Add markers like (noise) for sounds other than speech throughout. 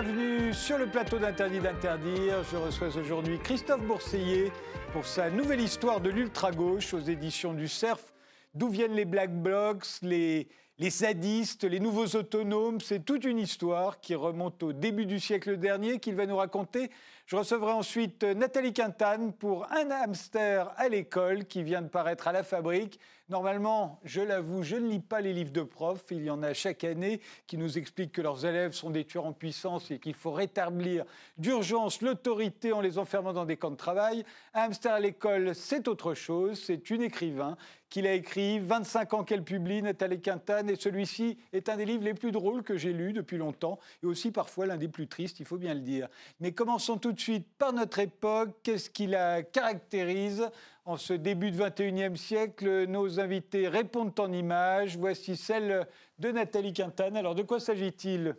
Bienvenue sur le plateau d'Interdit d'interdire. Je reçois aujourd'hui Christophe Bourseiller pour sa nouvelle histoire de l'ultra-gauche aux éditions du CERF. D'où viennent les black blocs, les, les zadistes, les nouveaux autonomes, c'est toute une histoire qui remonte au début du siècle dernier qu'il va nous raconter. Je recevrai ensuite Nathalie Quintane pour Un hamster à l'école qui vient de paraître à la fabrique. Normalement, je l'avoue, je ne lis pas les livres de profs. Il y en a chaque année qui nous expliquent que leurs élèves sont des tueurs en puissance et qu'il faut rétablir d'urgence l'autorité en les enfermant dans des camps de travail. Un hamster à l'école, c'est autre chose. C'est une écrivain qu'il a écrit, 25 ans qu'elle publie, Nathalie Quintane, et celui-ci est un des livres les plus drôles que j'ai lus depuis longtemps, et aussi parfois l'un des plus tristes, il faut bien le dire. Mais commençons tout de suite par notre époque. Qu'est-ce qui la caractérise en ce début de 21e siècle, nos invités répondent en images. Voici celle de Nathalie Quintane. Alors, de quoi s'agit-il?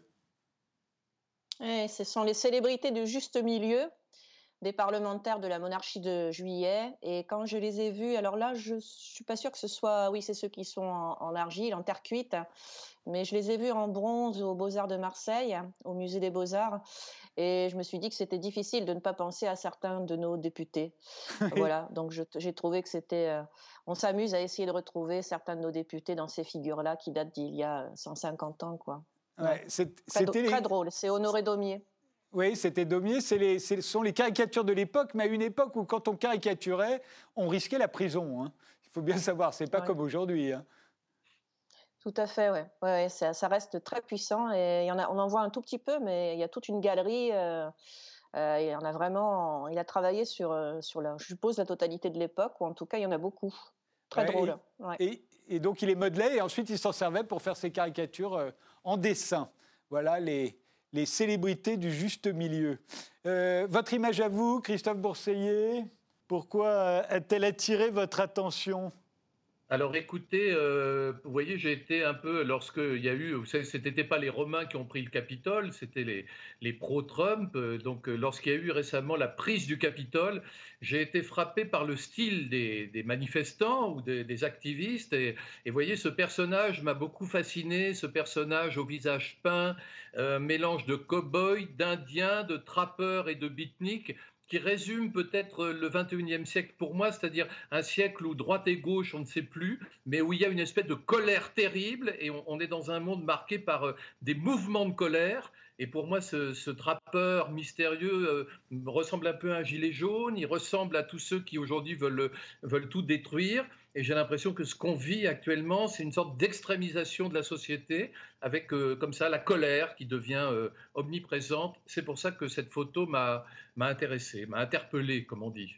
Eh, Ce sont les célébrités du juste milieu des parlementaires de la monarchie de juillet. Et quand je les ai vus, alors là, je suis pas sûre que ce soit, oui, c'est ceux qui sont en, argile, en terre cuite, mais je les ai vus en bronze aux Beaux-Arts de Marseille, au musée des Beaux-Arts. Et je me suis dit que c'était difficile de ne pas penser à certains de nos députés. (laughs) voilà, donc j'ai trouvé que c'était. Euh, on s'amuse à essayer de retrouver certains de nos députés dans ces figures-là qui datent d'il y a 150 ans, quoi. Ouais, c'était très, drôle. C'est Honoré Daumier. Oui, c'était Daumier. Ce sont les caricatures de l'époque, mais à une époque où, quand on caricaturait, on risquait la prison. Hein. Il faut bien savoir, c'est pas comme aujourd'hui. Hein. Tout à fait, ouais. ouais, ça, ça, reste très puissant et il y en a, on en voit un tout petit peu, mais il y a toute une galerie. Euh, euh, il en a vraiment, il a travaillé sur, euh, sur la, je suppose, la totalité de l'époque, ou en tout cas, il y en a beaucoup. Très drôle. Et, et, donc, il est modelé et ensuite, il s'en servait pour faire ses caricatures en dessin. Voilà les, les célébrités du juste milieu. votre image à vous, Christophe Bourseiller, pourquoi a-t-elle attiré votre attention? Alors écoutez, euh, vous voyez, j'ai été un peu, lorsqu'il y a eu, ce n'était pas les Romains qui ont pris le Capitole, c'était les, les pro-Trump. Euh, donc euh, lorsqu'il y a eu récemment la prise du Capitole, j'ai été frappé par le style des, manifestants ou des, activistes. Et, vous voyez, ce personnage m'a beaucoup fasciné, ce personnage au visage peint, mélange de cow-boy, d'indien, de trappeur et de beatnik qui résume peut-être le 21e siècle pour moi, c'est-à-dire un siècle où droite et gauche, on ne sait plus, mais où il y a une espèce de colère terrible et on, est dans un monde marqué par euh, des mouvements de colère. Et pour moi, ce, ce mystérieux euh, ressemble un peu à un gilet jaune, il ressemble à tous ceux qui aujourd'hui veulent tout détruire. Et j'ai l'impression que ce qu'on vit actuellement, c'est une sorte d'extrémisation de la société, avec euh, comme ça la colère qui devient euh, omniprésente. C'est pour ça que cette photo m'a intéressé, m'a interpellé, comme on dit.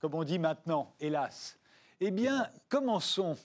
Comme on dit maintenant, hélas. Eh bien, commençons.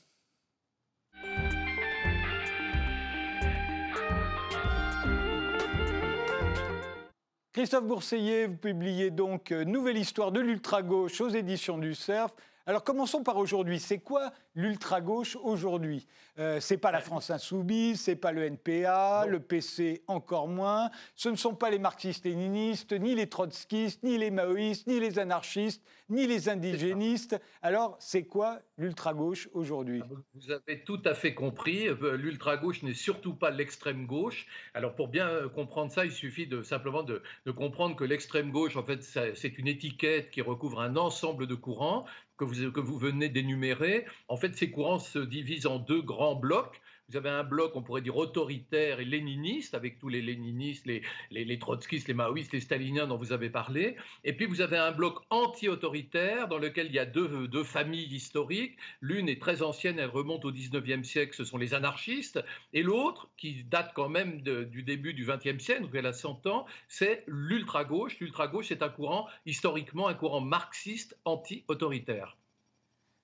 Christophe Bourseiller, vous publiez donc euh, Nouvelle histoire de l'ultra-gauche aux éditions du CERF. Alors commençons par aujourd'hui. C'est quoi l'ultra-gauche aujourd'hui? Euh, C'est pas la France insoumise, c'est pas le NPA, le PC encore moins. Ce ne sont pas les marxistes-léninistes, ni les trotskistes, ni les maoïstes, ni les anarchistes, ni les indigénistes. Alors c'est quoi l'ultra-gauche aujourd'hui? Ah, Vous avez tout à fait compris. Euh, l'ultra-gauche n'est surtout pas l'extrême gauche. Alors pour bien euh, comprendre ça, il suffit de, simplement de, de comprendre que l'extrême gauche, en fait, c'est une étiquette qui recouvre un ensemble de courants que vous, que vous venez d'énumérer, en fait, ces courants se divisent en deux grands blocs. Vous avez un bloc, on pourrait dire, autoritaire et léniniste, avec tous les léninistes, les, les, trotskistes, les maoïstes, les staliniens dont vous avez parlé. Et puis vous avez un bloc anti-autoritaire dans lequel il y a deux, deux familles historiques. L'une est très ancienne, elle remonte au 19e siècle, ce sont les anarchistes. Et l'autre, qui date quand même du début du 20e siècle, donc elle a 100 ans, c'est l'ultra-gauche. L'ultra-gauche, c'est un courant, historiquement, un courant marxiste anti-autoritaire.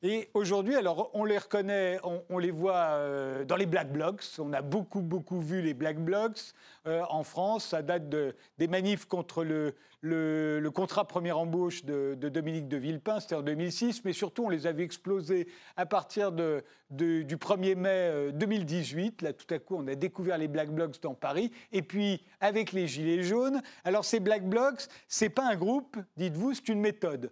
Et aujourd'hui, alors on les reconnaît, on, les voit euh, dans les Black Blocs. On a beaucoup, beaucoup vu les Black Blocs euh, en France. Ça date de, des manifs contre le, contrat première embauche de, Dominique de Villepin, c'était en 2006. Mais surtout, on les avait explosés à partir du 1er mai 2018. Euh, Là, tout à coup, on a découvert les Black Blocs dans Paris. Et puis, avec les Gilets jaunes. Alors, ces Black Blocs, c'est pas un groupe, dites-vous, c'est une méthode.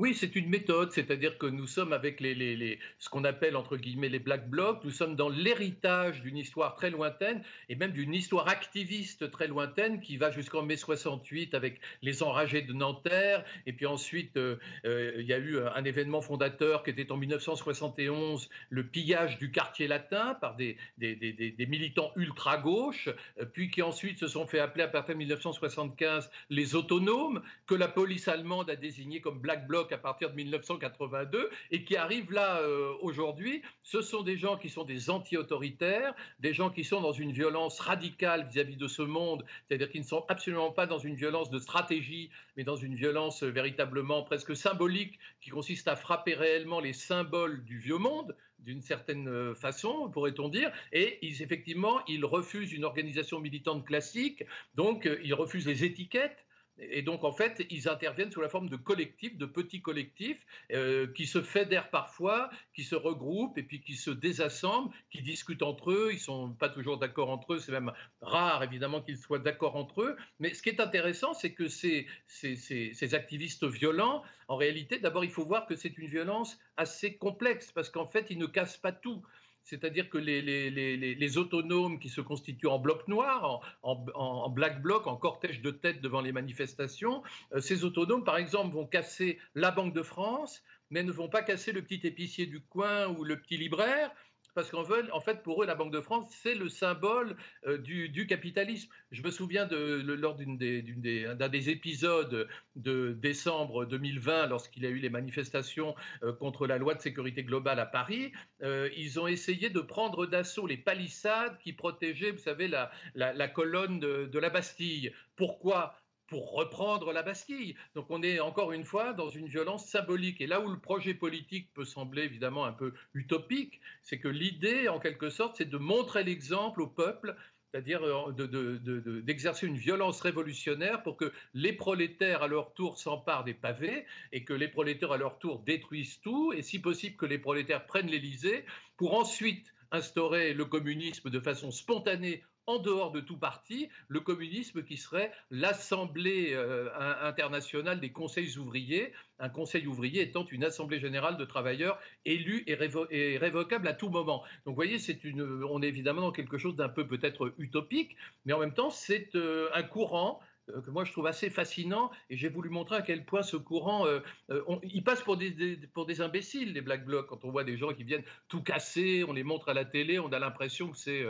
Oui, c'est une méthode, c'est-à-dire que nous sommes avec les, ce qu'on appelle entre guillemets les black blocs, nous sommes dans l'héritage d'une histoire très lointaine et même d'une histoire activiste très lointaine qui va jusqu'en mai 68 avec les enragés de Nanterre. Et puis ensuite euh, euh, il y a eu un événement fondateur qui était en 1971, le pillage du quartier latin par des, des, militants ultra-gauche, euh, puis qui ensuite se sont fait appeler à partir de 1975 les autonomes, que la police allemande a désigné comme black bloc à partir de 1982 et qui arrivent là euh, aujourd'hui, ce sont des gens qui sont des anti-autoritaires, des gens qui sont dans une violence radicale vis-à-vis de ce monde, c'est-à-dire qu'ils ne sont absolument pas dans une violence de stratégie, mais dans une violence véritablement presque symbolique qui consiste à frapper réellement les symboles du vieux monde d'une certaine euh, façon, pourrait-on dire, et ils, effectivement, ils refusent une organisation militante classique, donc euh, ils refusent les étiquettes, et donc, en fait, ils interviennent sous la forme de collectifs, de petits collectifs, euh, qui se fédèrent parfois, qui se regroupent et puis qui se désassemblent, qui discutent entre eux. Ils ne sont pas toujours d'accord entre eux. C'est même rare, évidemment, qu'ils soient d'accord entre eux. Mais ce qui est intéressant, c'est que ces, ces, ces activistes violents, en réalité, d'abord, il faut voir que c'est une violence assez complexe, parce qu'en fait, ils ne cassent pas tout c'est-à-dire que les, autonomes qui se constituent en bloc noir, en, black bloc, en cortège de tête devant les manifestations, euh, ces autonomes, par exemple, vont casser la Banque de France, mais ne vont pas casser le petit épicier du coin ou le petit libraire, parce qu'en en fait, pour eux, la Banque de France, c'est le symbole euh, du, capitalisme. Je me souviens de, lors d'un des, des, épisodes de décembre 2020, lorsqu'il y a eu les manifestations euh, contre la loi de sécurité globale à Paris, euh, ils ont essayé de prendre d'assaut les palissades qui protégeaient, vous savez, la, colonne de la Bastille. Pourquoi? Pour reprendre la Bastille. Donc on est encore une fois dans une violence symbolique. Et là où le projet politique peut sembler évidemment un peu utopique, c'est que l'idée, en quelque sorte, c'est de montrer l'exemple au peuple c'est-à-dire euh, d'exercer une violence révolutionnaire pour que les prolétaires à leur tour s'emparent des pavés et que les prolétaires à leur tour détruisent tout, et si possible que les prolétaires prennent l'Élysée pour ensuite instaurer le communisme de façon spontanée en dehors de tout parti, le communisme qui serait l'Assemblée euh, internationale des conseils ouvriers, un conseil ouvrier étant une assemblée générale de travailleurs élus et, révocables à tout moment. Donc vous voyez, une, on est évidemment dans quelque chose d'un peu peut-être utopique, mais en même temps c'est euh, un courant que moi je trouve assez fascinant et j'ai voulu montrer à quel point ce courant, euh, euh, il passe pour des, pour des imbéciles, les Black Blocs. Quand on voit des gens qui viennent tout casser, on les montre à la télé, on a l'impression que c'est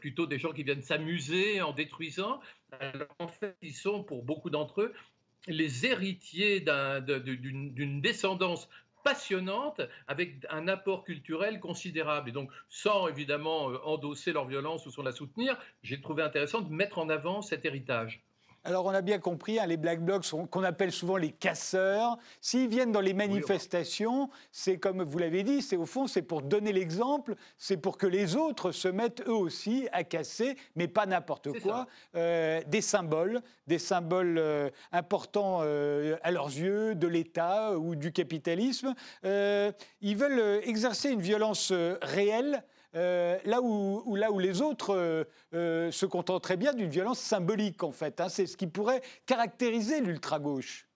plutôt des gens qui viennent s'amuser en détruisant. En fait, ils sont pour beaucoup d'entre eux les héritiers d'une descendance passionnante avec un apport culturel considérable. Et donc, sans évidemment endosser leur violence ou sans la soutenir, j'ai trouvé intéressant de mettre en avant cet héritage. Alors on a bien compris, hein, les Black Blocs qu'on appelle souvent les casseurs, s'ils viennent dans les manifestations, c'est comme vous l'avez dit, c'est au fond c'est pour donner l'exemple, c'est pour que les autres se mettent eux aussi à casser, mais pas n'importe quoi, euh, des symboles, des symboles euh, importants euh, à leurs yeux de l'État ou du capitalisme. ils veulent exercer une violence réelle euh, là, où, là où les autres euh, euh, se contenteraient bien d'une violence symbolique, en fait. Hein. C'est ce qui pourrait caractériser l'ultra-gauche.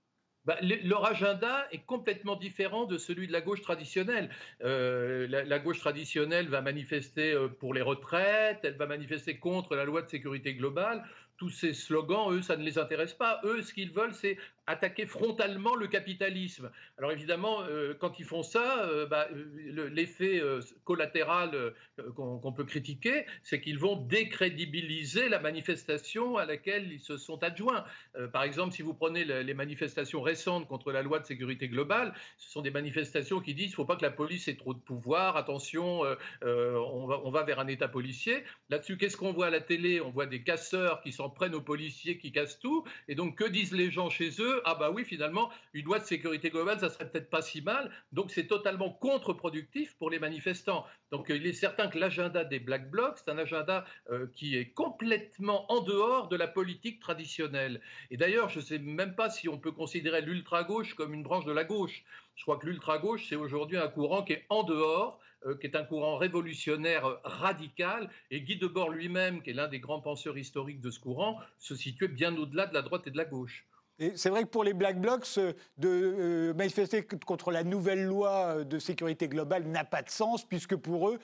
Bah, leur agenda est complètement différent de celui de la gauche traditionnelle. la, gauche traditionnelle va manifester pour les retraites, elle va manifester contre la loi de sécurité globale. Tous ces slogans, eux, ça ne les intéresse pas. Eux, ce qu'ils veulent, c'est attaquer frontalement le capitalisme. Alors évidemment, euh, quand ils font ça, euh, bah, l'effet euh, collatéral qu'on peut critiquer, c'est qu'ils vont décrédibiliser la manifestation à laquelle ils se sont adjoints. par exemple, si vous prenez les manifestations récentes contre la loi de sécurité globale, ce sont des manifestations qui disent qu'il ne faut pas que la police ait trop de pouvoir, attention, on va, on, va, vers un État policier. Là-dessus, qu'est-ce qu'on voit à la télé? On voit des casseurs qui s'en prennent aux policiers, qui cassent tout. Et donc, que disent les gens chez eux? Ah bah oui, finalement, une loi de sécurité globale, ça serait peut-être pas si mal. Donc c'est totalement contre-productif pour les manifestants. Donc il est certain que l'agenda des Black Blocs, c'est un agenda euh, qui est complètement en dehors de la politique traditionnelle. Et d'ailleurs, je ne sais même pas si on peut considérer l'ultra-gauche comme une branche de la gauche. Je crois que l'ultra-gauche, c'est aujourd'hui un courant qui est en dehors, euh, qui est un courant révolutionnaire euh, radical. Et Guy Debord lui-même, qui est l'un des grands penseurs historiques de ce courant, se situait bien au-delà de la droite et de la gauche. C'est vrai que pour les Black Blocs, euh, de euh, manifester contre la nouvelle loi euh, de sécurité globale n'a pas de sens, puisque pour eux,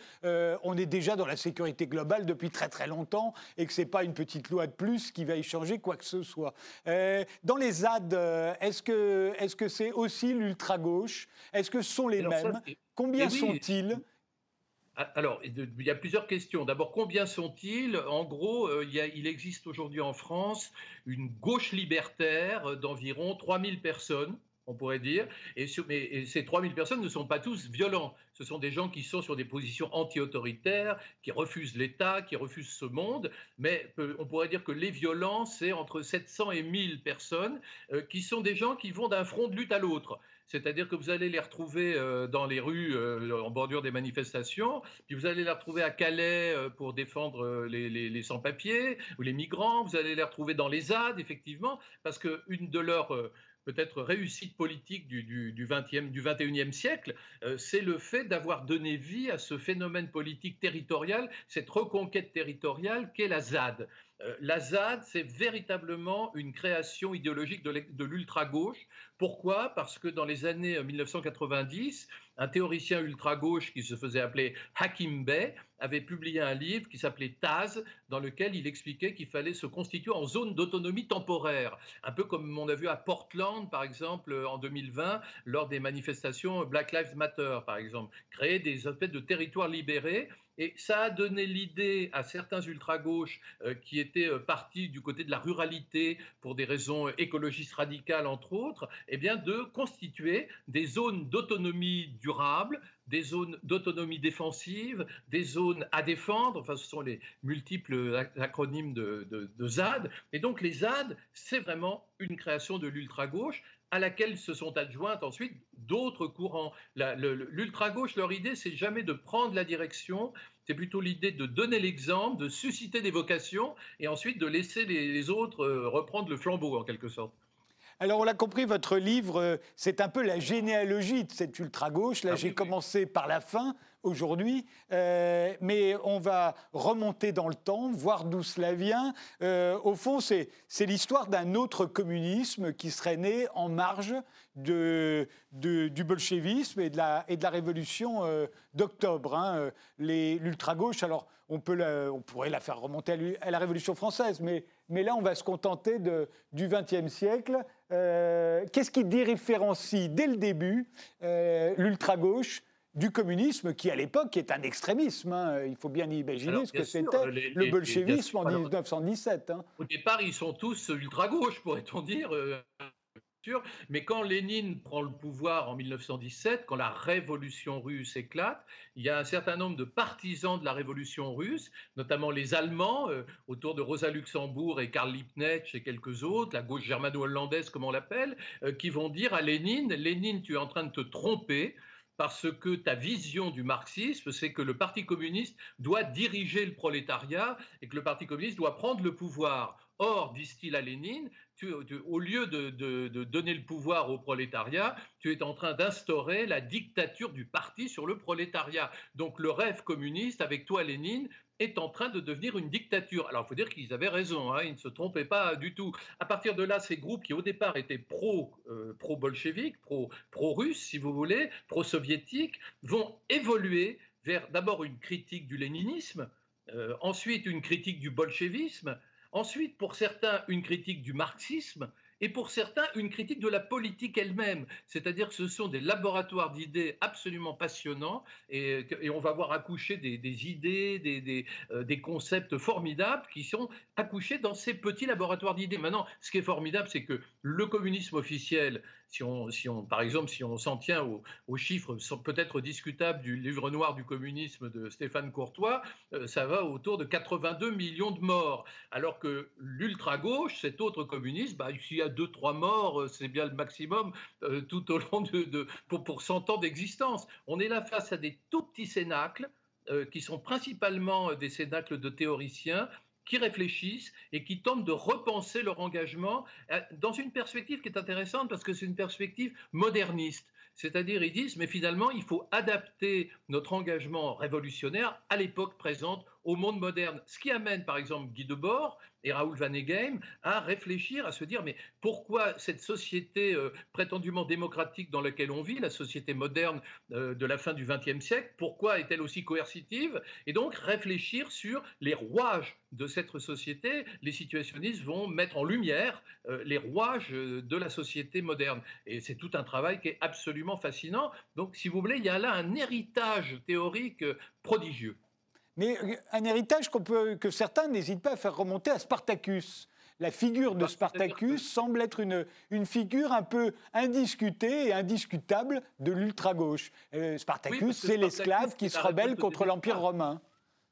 on est déjà dans la sécurité globale depuis très très longtemps et que ce n'est pas une petite loi de plus qui va y changer quoi que ce soit. dans les ZAD, est-ce que c'est -ce que c'est aussi l'ultra-gauche? Est-ce que ce sont les mêmes? Combien eh sont-ils? Alors, il y a plusieurs questions. D'abord, combien sont-ils? En gros, euh, il, existe aujourd'hui en France une gauche libertaire d'environ 3000 personnes, on pourrait dire. Et, mais, ces 3000 personnes ne sont pas tous violents. Ce sont des gens qui sont sur des positions anti-autoritaires, qui refusent l'État, qui refusent ce monde. Mais on pourrait dire que les violents, c'est entre 700 et 1000 personnes euh, qui sont des gens qui vont d'un front de lutte à l'autre c'est-à-dire que vous allez les retrouver euh, dans les rues euh, en bordure des manifestations, puis vous allez les retrouver à Calais euh, pour défendre les, sans-papiers ou les migrants, vous allez les retrouver dans les ZAD, effectivement, parce qu'une de leurs peut-être réussite politique du, du, du, 20e, du 21e siècle, c'est le fait d'avoir donné vie à ce phénomène politique territorial, cette reconquête territoriale qu'est la ZAD. Euh, la ZAD, c'est véritablement une création idéologique de l'ultra-gauche. Pourquoi? Parce que dans les années 1990, euh, un théoricien ultra-gauche qui se faisait appeler Hakim Bey avait publié un livre qui s'appelait Taz, dans lequel il expliquait qu'il fallait se constituer en zone d'autonomie temporaire, un peu comme on a vu à Portland, par exemple, en 2020, lors des manifestations Black Lives Matter, par exemple, créer des espèces de territoires libérés et ça a donné l'idée à certains ultra-gauches euh, qui étaient euh, partis du côté de la ruralité pour des raisons écologistes radicales, entre autres, eh bien, de constituer des zones d'autonomie durable, des zones d'autonomie défensive, des zones à défendre, enfin ce sont les multiples acronymes de, de ZAD. Et donc les ZAD, c'est vraiment une création de l'ultra-gauche à laquelle se sont adjointes ensuite d'autres courants. L'ultra-gauche, leur idée, c'est jamais de prendre la direction, c'est plutôt l'idée de donner l'exemple, de susciter des vocations et ensuite de laisser les, autres euh, reprendre le flambeau en quelque sorte. Alors, on l'a compris, votre livre, euh, c'est un peu la généalogie de cette ultra-gauche. Là, ah j'ai commencé par la fin, aujourd'hui, euh, mais on va remonter dans le temps, voir d'où cela vient. Euh, au fond, c'est l'histoire d'un autre communisme qui serait né en marge du bolchevisme et de la, révolution euh, d'octobre. Hein. L'ultra-gauche, alors on, pourrait la faire remonter à, la Révolution française, mais, là, on va se contenter du XXe siècle. Qu'est-ce qui différencie dès le début l'ultra-gauche du communisme qui, à l'époque, est un extrémisme. Hein. Il faut bien imaginer ce que c'était le bolchevisme en 1917. Hein. Au départ, ils sont tous ultra-gauche, pourrait-on dire. Euh, mais quand Lénine prend le pouvoir en 1917, quand la révolution russe éclate, il y a un certain nombre de partisans de la révolution russe, notamment les Allemands, euh, autour de Rosa Luxembourg et Karl Liebknecht et quelques autres, la gauche germano-hollandaise comme on l'appelle, euh, qui vont dire à Lénine, Lénine, tu es en train de te tromper, parce que ta vision du marxisme, c'est que le Parti communiste doit diriger le prolétariat et que le Parti communiste doit prendre le pouvoir. Or, disent-ils à Lénine, au lieu de, donner le pouvoir au prolétariat, tu es en train d'instaurer la dictature du parti sur le prolétariat. Donc le rêve communiste, avec toi Lénine, est en train de devenir une dictature. Alors, il faut dire qu'ils avaient raison, hein, ils ne se trompaient pas du tout. À partir de là, ces groupes qui, au départ, étaient pro, euh, pro-russes, si vous voulez, pro-soviétiques, vont évoluer vers d'abord une critique du léninisme, euh, ensuite une critique du bolchevisme, ensuite, pour certains, une critique du marxisme, et pour certains, une critique de la politique elle-même. C'est-à-dire que ce sont des laboratoires d'idées absolument passionnants et, on va voir accoucher des, idées, des, euh, des, concepts formidables qui sont accouchés dans ces petits laboratoires d'idées. Maintenant, ce qui est formidable, c'est que le communisme officiel, si on, par exemple, si on s'en tient aux, chiffres peut-être discutables du livre noir du communisme de Stéphane Courtois, euh, ça va autour de 82 millions de morts. Alors que l'ultra-gauche, cet autre communiste, bah, s'il y a 2-3 morts, euh, c'est bien le maximum euh, tout au long de, pour, pour 100 ans d'existence. On est là face à des tout petits cénacles qui sont principalement des cénacles de théoriciens qui réfléchissent et qui tentent de repenser leur engagement euh, dans une perspective qui est intéressante parce que c'est une perspective moderniste. C'est-à-dire, ils disent, mais finalement, il faut adapter notre engagement révolutionnaire à l'époque présente au monde moderne. Ce qui amène, par exemple, Guy Debord et Raoul Van Eghem à réfléchir, à se dire, mais pourquoi cette société euh, prétendument démocratique dans laquelle on vit, la société moderne euh, de la fin du XXe siècle, pourquoi est-elle aussi coercitive? Et donc réfléchir sur les rouages de cette société. Les situationnistes vont mettre en lumière euh, les rouages de la société moderne. Et c'est tout un travail qui est absolument fascinant. Donc, si vous voulez, il y a là un héritage théorique prodigieux mais un héritage peut, que certains n'hésitent pas à faire remonter à Spartacus. La figure de Spartacus semble être une, une figure un peu indiscutée et indiscutable de l'ultra-gauche. Euh, Spartacus, c'est l'esclave qui se rebelle contre l'Empire romain.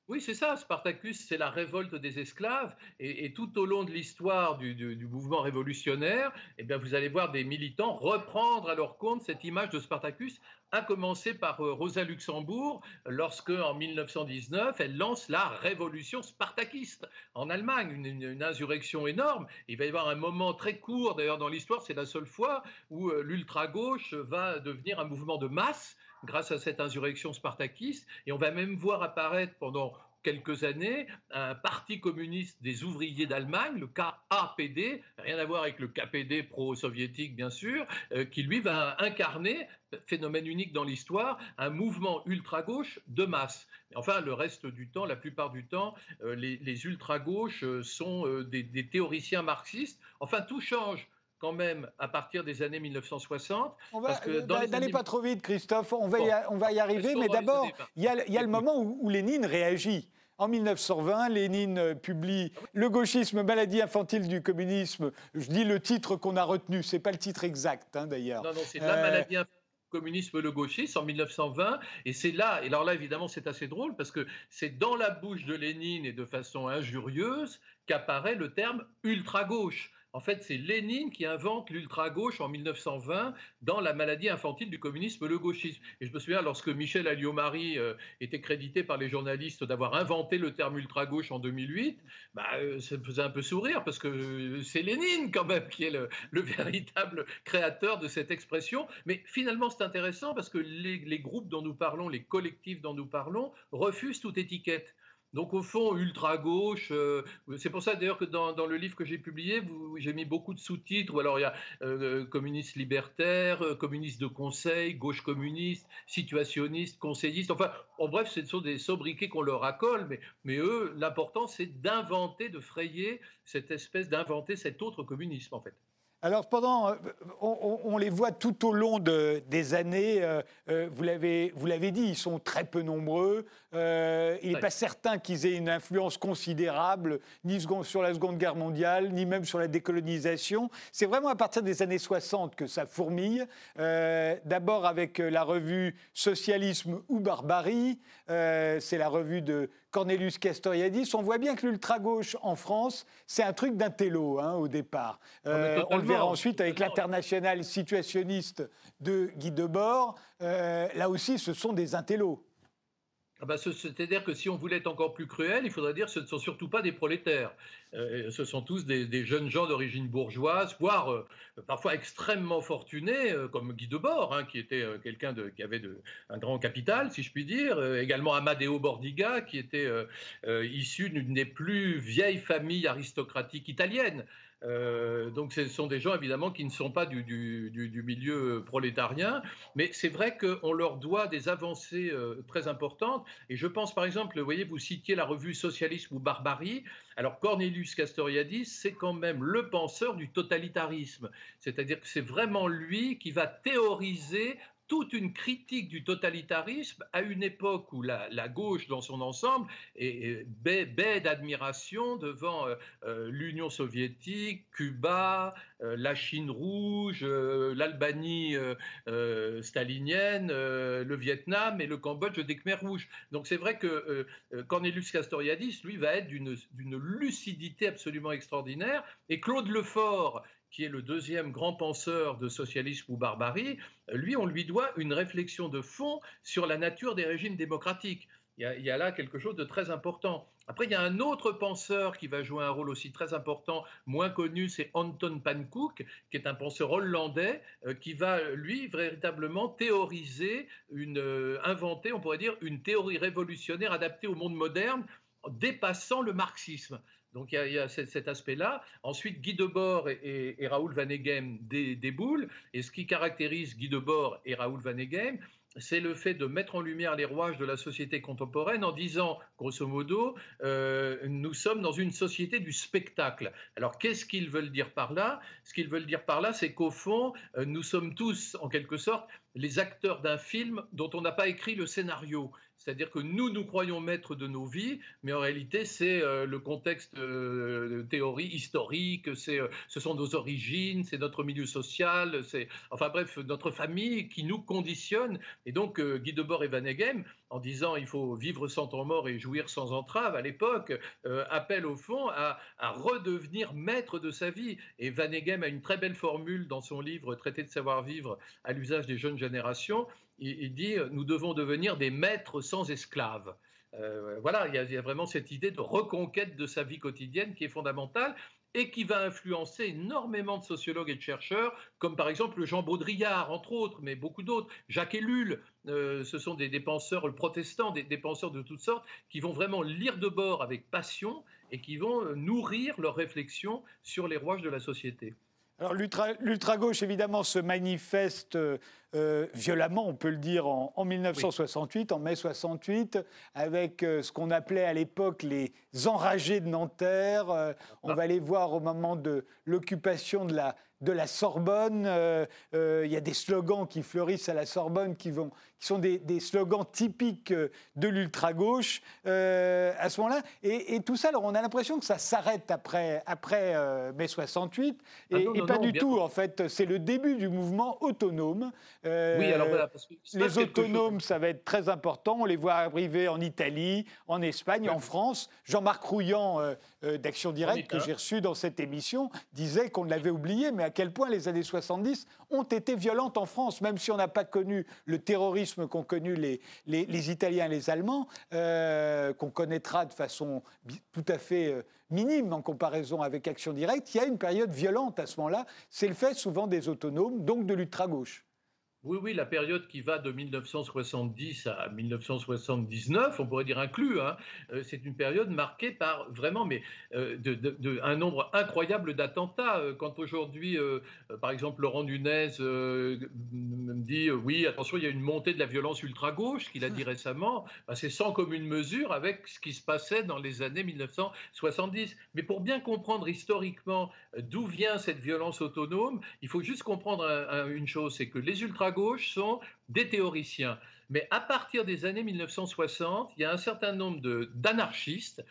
Oui, c'est ça. Spartacus, c'est la révolte des esclaves. Et, tout au long de l'histoire du, mouvement révolutionnaire, eh bien, vous allez voir des militants reprendre à leur compte cette image de Spartacus, à commencer par euh, Rosa Luxembourg, lorsque, en 1919, elle lance la révolution spartakiste en Allemagne, une, insurrection énorme. Il va y avoir un moment très court, d'ailleurs, dans l'histoire, c'est la seule fois où euh, l'ultra-gauche va devenir un mouvement de masse grâce à cette insurrection spartakiste. Et on va même voir apparaître pendant quelques années un parti communiste des ouvriers d'Allemagne, le KAPD, rien à voir avec le KPD pro-soviétique bien sûr, euh, qui lui va incarner, phénomène unique dans l'histoire, un mouvement ultra-gauche de masse. Enfin, le reste du temps, la plupart du temps, euh, les, ultra-gauches euh, sont des, des théoriciens marxistes. Enfin, tout change quand même à partir des années 1960. On va n'allez pas trop vite, Christophe. On va, y, on va y arriver, mais d'abord, il y a, le moment où, Lénine réagit. En 1920, Lénine publie Le gauchisme, maladie infantile du communisme. Je dis le titre qu'on a retenu, c'est pas le titre exact hein, d'ailleurs. Non, non, c'est La maladie infantile communisme, le gauchisme en 1920. Et c'est là, et alors là évidemment c'est assez drôle parce que c'est dans la bouche de Lénine et de façon injurieuse qu'apparaît le terme ultra-gauche. En fait, c'est Lénine qui invente l'ultra-gauche en 1920 dans la maladie infantile du communisme, le gauchisme. Et je me souviens, lorsque Michel Alliot-Marie euh, était crédité par les journalistes d'avoir inventé le terme ultra-gauche en 2008, bah, euh, ça me faisait un peu sourire parce que c'est Lénine quand même qui est le, véritable créateur de cette expression. Mais finalement, c'est intéressant parce que les groupes dont nous parlons, les collectifs dont nous parlons, refusent toute étiquette. Donc au fond, ultra-gauche, euh, c'est pour ça d'ailleurs que dans, le livre que j'ai publié, j'ai mis beaucoup de sous-titres, ou alors il y a euh, communiste libertaire, euh, communiste de conseil, gauche communiste, situationniste, conseilliste, enfin, en bref, ce sont des sobriquets qu'on leur accole, mais, mais eux, l'important c'est d'inventer, de frayer cette espèce, d'inventer cet autre communisme en fait. Alors, pendant, euh, on, les voit tout au long des années. Euh, euh, vous l'avez dit, ils sont très peu nombreux. il n'est pas certain qu'ils aient une influence considérable, ni sur la Seconde Guerre mondiale, ni même sur la décolonisation. C'est vraiment à partir des années 60 que ça fourmille. D'abord avec la revue Socialisme ou Barbarie. C'est la revue de Cornelius Castoriadis, on voit bien que l'ultra-gauche en France, c'est un truc d'intello hein, au départ. Euh, on le verra ensuite avec l'international situationniste de Guy Debord. Euh, là aussi, ce sont des intellos. Ah bah, c'est-à-dire que si on voulait être encore plus cruel, il faudrait dire que ce ne sont surtout pas des prolétaires. Euh, ce sont tous des, jeunes gens d'origine bourgeoise, voire euh, parfois extrêmement fortunés, euh, comme Guy Debord, hein, qui était quelqu'un qui avait de, un grand capital, si je puis dire. également Amadeo Bordiga, qui était issu d'une des plus vieilles familles aristocratiques italiennes. Euh, donc ce sont des gens évidemment qui ne sont pas du, milieu prolétarien, mais c'est vrai qu'on leur doit des avancées euh, très importantes. Et je pense par exemple, vous voyez, vous citiez la revue Socialisme ou Barbarie. Alors Cornelius Castoriadis, c'est quand même le penseur du totalitarisme. C'est-à-dire que c'est vraiment lui qui va théoriser toute une critique du totalitarisme à une époque où la, gauche dans son ensemble est, baie, d'admiration devant euh, euh, l'Union soviétique, Cuba, euh, la Chine rouge, l'Albanie stalinienne, le Vietnam et le Cambodge des Khmers rouges. Donc c'est vrai que Cornelius Castoriadis, lui, va être d'une lucidité absolument extraordinaire. Et Claude Lefort, qui est le deuxième grand penseur de socialisme ou barbarie, lui, on lui doit une réflexion de fond sur la nature des régimes démocratiques. Il y, a, là quelque chose de très important. Après, il y a un autre penseur qui va jouer un rôle aussi très important, moins connu, c'est Anton Pankouk, qui est un penseur hollandais, euh, qui va, lui, véritablement théoriser, une, euh, inventer, on pourrait dire, une théorie révolutionnaire adaptée au monde moderne dépassant le marxisme. Donc il y a, cet, aspect-là. Ensuite, Guy Debord et, et, Raoul Vaneigem déboulent. Et ce qui caractérise Guy Debord et Raoul Vaneigem, c'est le fait de mettre en lumière les rouages de la société contemporaine en disant, grosso modo, euh, nous sommes dans une société du spectacle. Alors qu'est-ce qu'ils veulent dire par là? Ce qu'ils veulent dire par là, c'est qu'au fond, euh, nous sommes tous, en quelque sorte, les acteurs d'un film dont on n'a pas écrit le scénario. C'est-à-dire que nous, nous croyons maîtres de nos vies, mais en réalité, c'est euh, le contexte euh, théorie historique, euh, ce sont nos origines, c'est notre milieu social, c'est, enfin bref, notre famille qui nous conditionne. Et donc, Guy Debord et Van Eghem, en disant il faut vivre sans temps mort et jouir sans entrave à l'époque, appellent au fond à, à, redevenir maître de sa vie. Et Van Eghem a une très belle formule dans son livre Traité de savoir-vivre à l'usage des jeunes générations il, dit nous devons devenir des maîtres sans esclaves. Euh, voilà, il y, a, vraiment cette idée de reconquête de sa vie quotidienne qui est fondamentale et qui va influencer énormément de sociologues et de chercheurs, comme par exemple Jean Baudrillard, entre autres, mais beaucoup d'autres, Jacques Ellul, euh, ce sont des, penseurs protestants, des, des, penseurs de toutes sortes, qui vont vraiment lire de bord avec passion et qui vont euh, nourrir leurs réflexions sur les rouages de la société. Alors l'ultra-gauche, évidemment, se manifeste euh, violemment, on peut le dire, en, 1968, en mai 68, avec euh, ce qu'on appelait à l'époque les enragés de Nanterre. Euh, on va les voir au moment de l'occupation de la, de la Sorbonne. Il y a des slogans qui fleurissent à la Sorbonne qui, vont, qui sont des, slogans typiques de l'ultra-gauche à ce moment-là. Et, tout ça, alors on a l'impression que ça s'arrête après, après mai 68. Et, ah et pas du tout, en fait. C'est le début du mouvement autonome oui, alors voilà. Parce que les autonomes, ça va être très important. On les voit arriver en Italie, en Espagne, en France. Jean-Marc Rouillant euh, euh, d'Action Directe, que j'ai reçu dans cette émission, disait qu'on l'avait oublié, mais à quel point les années 70 ont été violentes en France, même si on n'a pas connu le terrorisme qu'ont connu les, les, Italiens et les Allemands, euh, qu'on connaîtra de façon tout à fait minime en comparaison avec Action Directe. Il y a une période violente à ce moment-là. C'est le fait souvent des autonomes, donc de l'ultra-gauche. Oui, oui, la période qui va de 1970 à 1979, on pourrait dire inclus, hein, euh, c'est une période marquée par vraiment mais, euh, de, un nombre incroyable d'attentats. Euh, quand aujourd'hui, par exemple, Laurent Nunez dit oui, attention, il y a une montée de la violence ultra-gauche, qu'il a dit récemment, bah, c'est sans commune mesure avec ce qui se passait dans les années 1970. Mais pour bien comprendre historiquement d'où vient cette violence autonome, il faut juste comprendre une chose, c'est que les ultra gauche sont des théoriciens. Mais à partir des années 1960, il y a un certain nombre d'anarchistes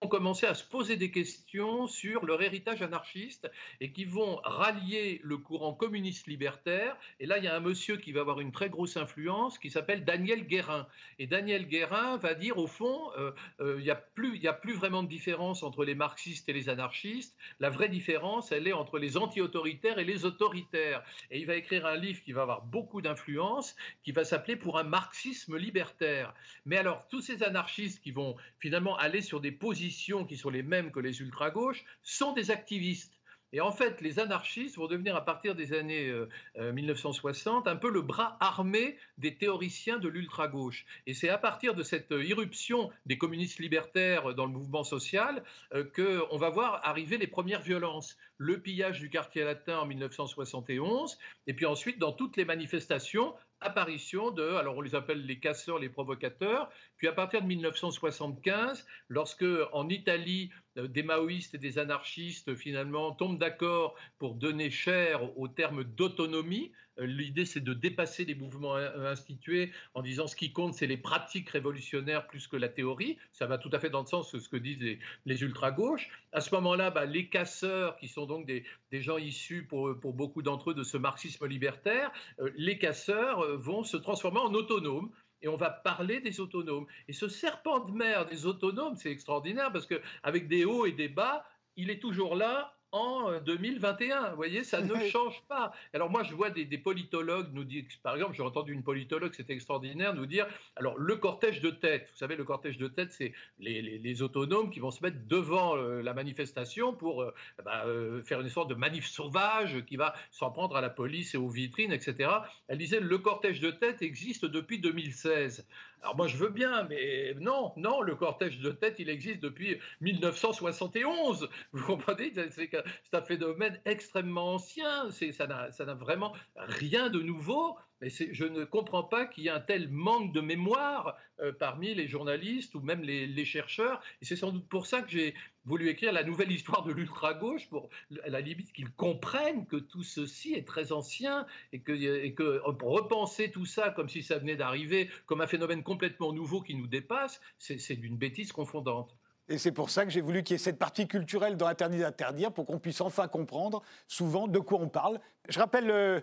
ont commencé à se poser des questions sur leur héritage anarchiste et qui vont rallier le courant communiste libertaire. Et là, il y a un monsieur qui va avoir une très grosse influence qui s'appelle Daniel Guérin. Et Daniel Guérin va dire, au fond, euh, euh, il n'y a, a plus vraiment de différence entre les marxistes et les anarchistes. La vraie différence, elle est entre les anti-autoritaires et les autoritaires. Et il va écrire un livre qui va avoir beaucoup d'influence, qui va s'appeler Pour un marxisme libertaire. Mais alors, tous ces anarchistes qui vont finalement aller sur des positions qui sont les mêmes que les ultra-gauches sont des activistes. Et en fait, les anarchistes vont devenir à partir des années 1960 euh, euh, un peu le bras armé des théoriciens de l'ultra-gauche. Et c'est à partir de cette irruption des communistes libertaires dans le mouvement social euh, qu'on va voir arriver les premières violences. Le pillage du quartier latin en 1971, et puis ensuite dans toutes les manifestations apparition de, alors on les appelle les casseurs, les provocateurs, puis à partir de 1975, lorsque en Italie, euh, des maoïstes et des anarchistes finalement tombent d'accord pour donner cher au terme d'autonomie, l'idée c'est de dépasser les mouvements institués en disant ce qui compte c'est les pratiques révolutionnaires plus que la théorie, ça va tout à fait dans le sens de ce que disent les, ultra-gauches. À ce moment-là, bah, les casseurs, qui sont donc des, gens issus pour, beaucoup d'entre eux de ce marxisme libertaire, euh, les casseurs vont se transformer en autonomes et on va parler des autonomes. Et ce serpent de mer des autonomes, c'est extraordinaire parce qu'avec des hauts et des bas, il est toujours là en 2021. Vous voyez, ça ne (laughs) change pas. Alors moi, je vois des, politologues nous dire, par exemple, j'ai entendu une politologue, c'était extraordinaire, nous dire, alors le cortège de tête, vous savez, le cortège de tête, c'est les, autonomes qui vont se mettre devant euh, la manifestation pour euh, bah, euh, faire une sorte de manif sauvage qui va s'en prendre à la police et aux vitrines, etc. Elle disait, le cortège de tête existe depuis 2016. Alors moi je veux bien, mais non, non, le cortège de tête, il existe depuis 1971. Vous comprenez? C'est un phénomène extrêmement ancien. Ça n'a vraiment rien de nouveau. Mais je ne comprends pas qu'il y ait un tel manque de mémoire euh, parmi les journalistes ou même les, chercheurs. Et c'est sans doute pour ça que j'ai voulu écrire la nouvelle histoire de l'ultra-gauche, pour à la limite qu'ils comprennent que tout ceci est très ancien et que, que repenser tout ça comme si ça venait d'arriver, comme un phénomène complètement nouveau qui nous dépasse, c'est d'une bêtise confondante. Et c'est pour ça que j'ai voulu qu'il y ait cette partie culturelle dans Interdit d'interdire, pour qu'on puisse enfin comprendre souvent de quoi on parle. Je rappelle euh,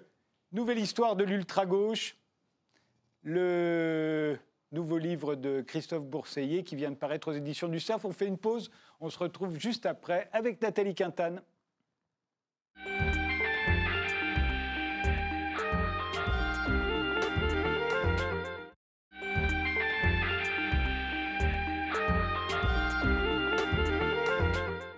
Nouvelle histoire de l'ultra-gauche, le nouveau livre de Christophe Bourseiller qui vient de paraître aux éditions du CERF. On fait une pause, on se retrouve juste après avec Nathalie Quintane.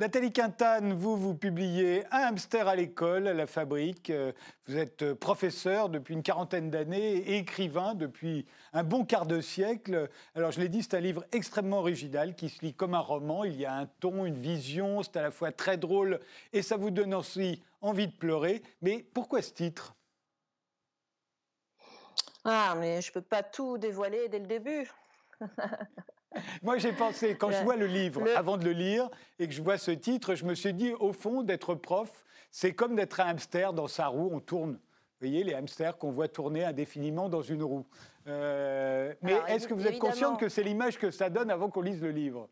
Nathalie Quintane, vous, vous publiez Un hamster à l'école, à la fabrique. Euh, vous êtes professeur depuis une quarantaine d'années et écrivain depuis un bon quart de siècle. Alors, je l'ai dit, c'est un livre extrêmement original qui se lit comme un roman. Il y a un ton, une vision, c'est à la fois très drôle et ça vous donne aussi envie de pleurer. Mais pourquoi ce titre? Ah, mais je ne peux pas tout dévoiler dès le début. (laughs) (laughs) Moi, j'ai pensé, quand je vois le livre, avant de le lire, et que je vois ce titre, je me suis dit, au fond, d'être prof, c'est comme d'être un hamster dans sa roue, on tourne. Vous voyez, les hamsters qu'on voit tourner indéfiniment dans une roue. Euh, mais est-ce que vous êtes consciente que c'est l'image que ça donne avant qu'on lise le livre?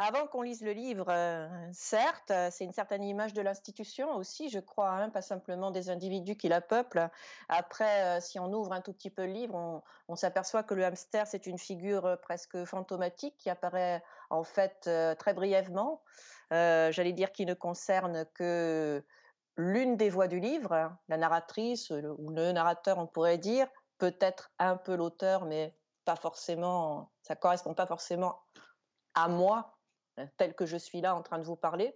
Avant qu'on lise le livre, euh, certes, euh, c'est une certaine image de l'institution aussi, je crois, hein, pas simplement des individus qui la peuplent. Après, euh, si on ouvre un tout petit peu le livre, on, s'aperçoit que le hamster, c'est une figure presque fantomatique qui apparaît en fait très brièvement. J'allais dire qui ne concerne que l'une des voix du livre, la narratrice ou le narrateur, on pourrait dire, peut-être un peu l'auteur, mais pas forcément, ça correspond pas forcément à moi tel que je suis là en train de vous parler.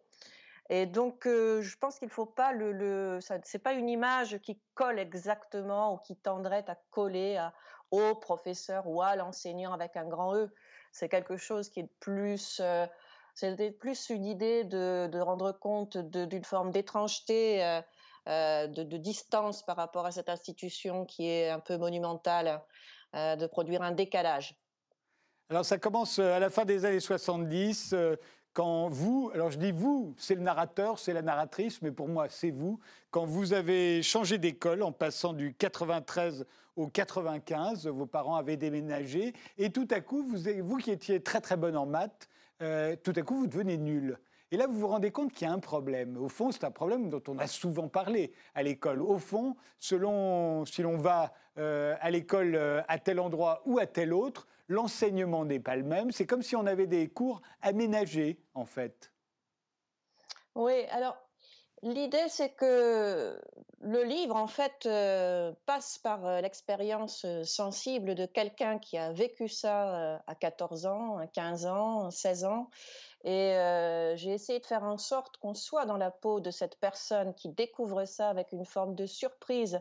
Et donc, euh, je pense qu'il ne faut pas le, le c'est pas une image qui colle exactement ou qui tendrait à coller au professeur ou à l'enseignant avec un grand E. C'est quelque chose qui est plus, euh, c'est plus une idée de, rendre compte d'une forme d'étrangeté, euh, de, de, distance par rapport à cette institution qui est un peu monumentale, de produire un décalage. Alors ça commence euh, à la fin des années 70, euh, quand vous, alors je dis vous, c'est le narrateur, c'est la narratrice, mais pour moi c'est vous, quand vous avez changé d'école en passant du 93 au 95, vos parents avaient déménagé, et tout à coup, vous, vous qui étiez très très bonne en maths, euh, tout à coup vous devenez nul. Et là, vous vous rendez compte qu'il y a un problème. Au fond, c'est un problème dont on a souvent parlé à l'école. Au fond, selon si l'on va à l'école à tel endroit ou à tel autre, l'enseignement n'est pas le même. C'est comme si on avait des cours aménagés, en fait. Oui, alors l'idée, c'est que le livre, en fait, euh, passe par euh, l'expérience euh, sensible de quelqu'un qui a vécu ça à 14 ans, à 15 ans, 16 ans. Et j'ai essayé de faire en sorte qu'on soit dans la peau de cette personne qui découvre ça avec une forme de surprise,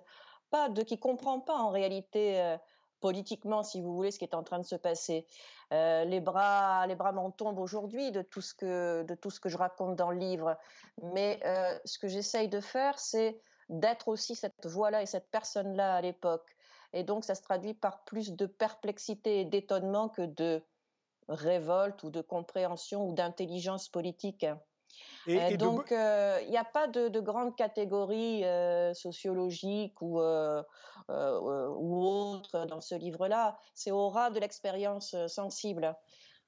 pas de qui comprend pas en réalité politiquement, si vous voulez, ce qui est en train de se passer. Les bras, les bras m'en tombent aujourd'hui de tout ce que de tout ce que je raconte dans le livre. Mais ce que j'essaye de faire, c'est d'être aussi cette voix-là et cette personne-là à l'époque. Et donc, ça se traduit par plus de perplexité et d'étonnement que de révolte ou de compréhension ou d'intelligence politique. Et, donc, euh, il n'y a pas de, de grande catégorie euh, sociologique ou, euh, ou autre dans ce livre-là. C'est au ras de l'expérience sensible.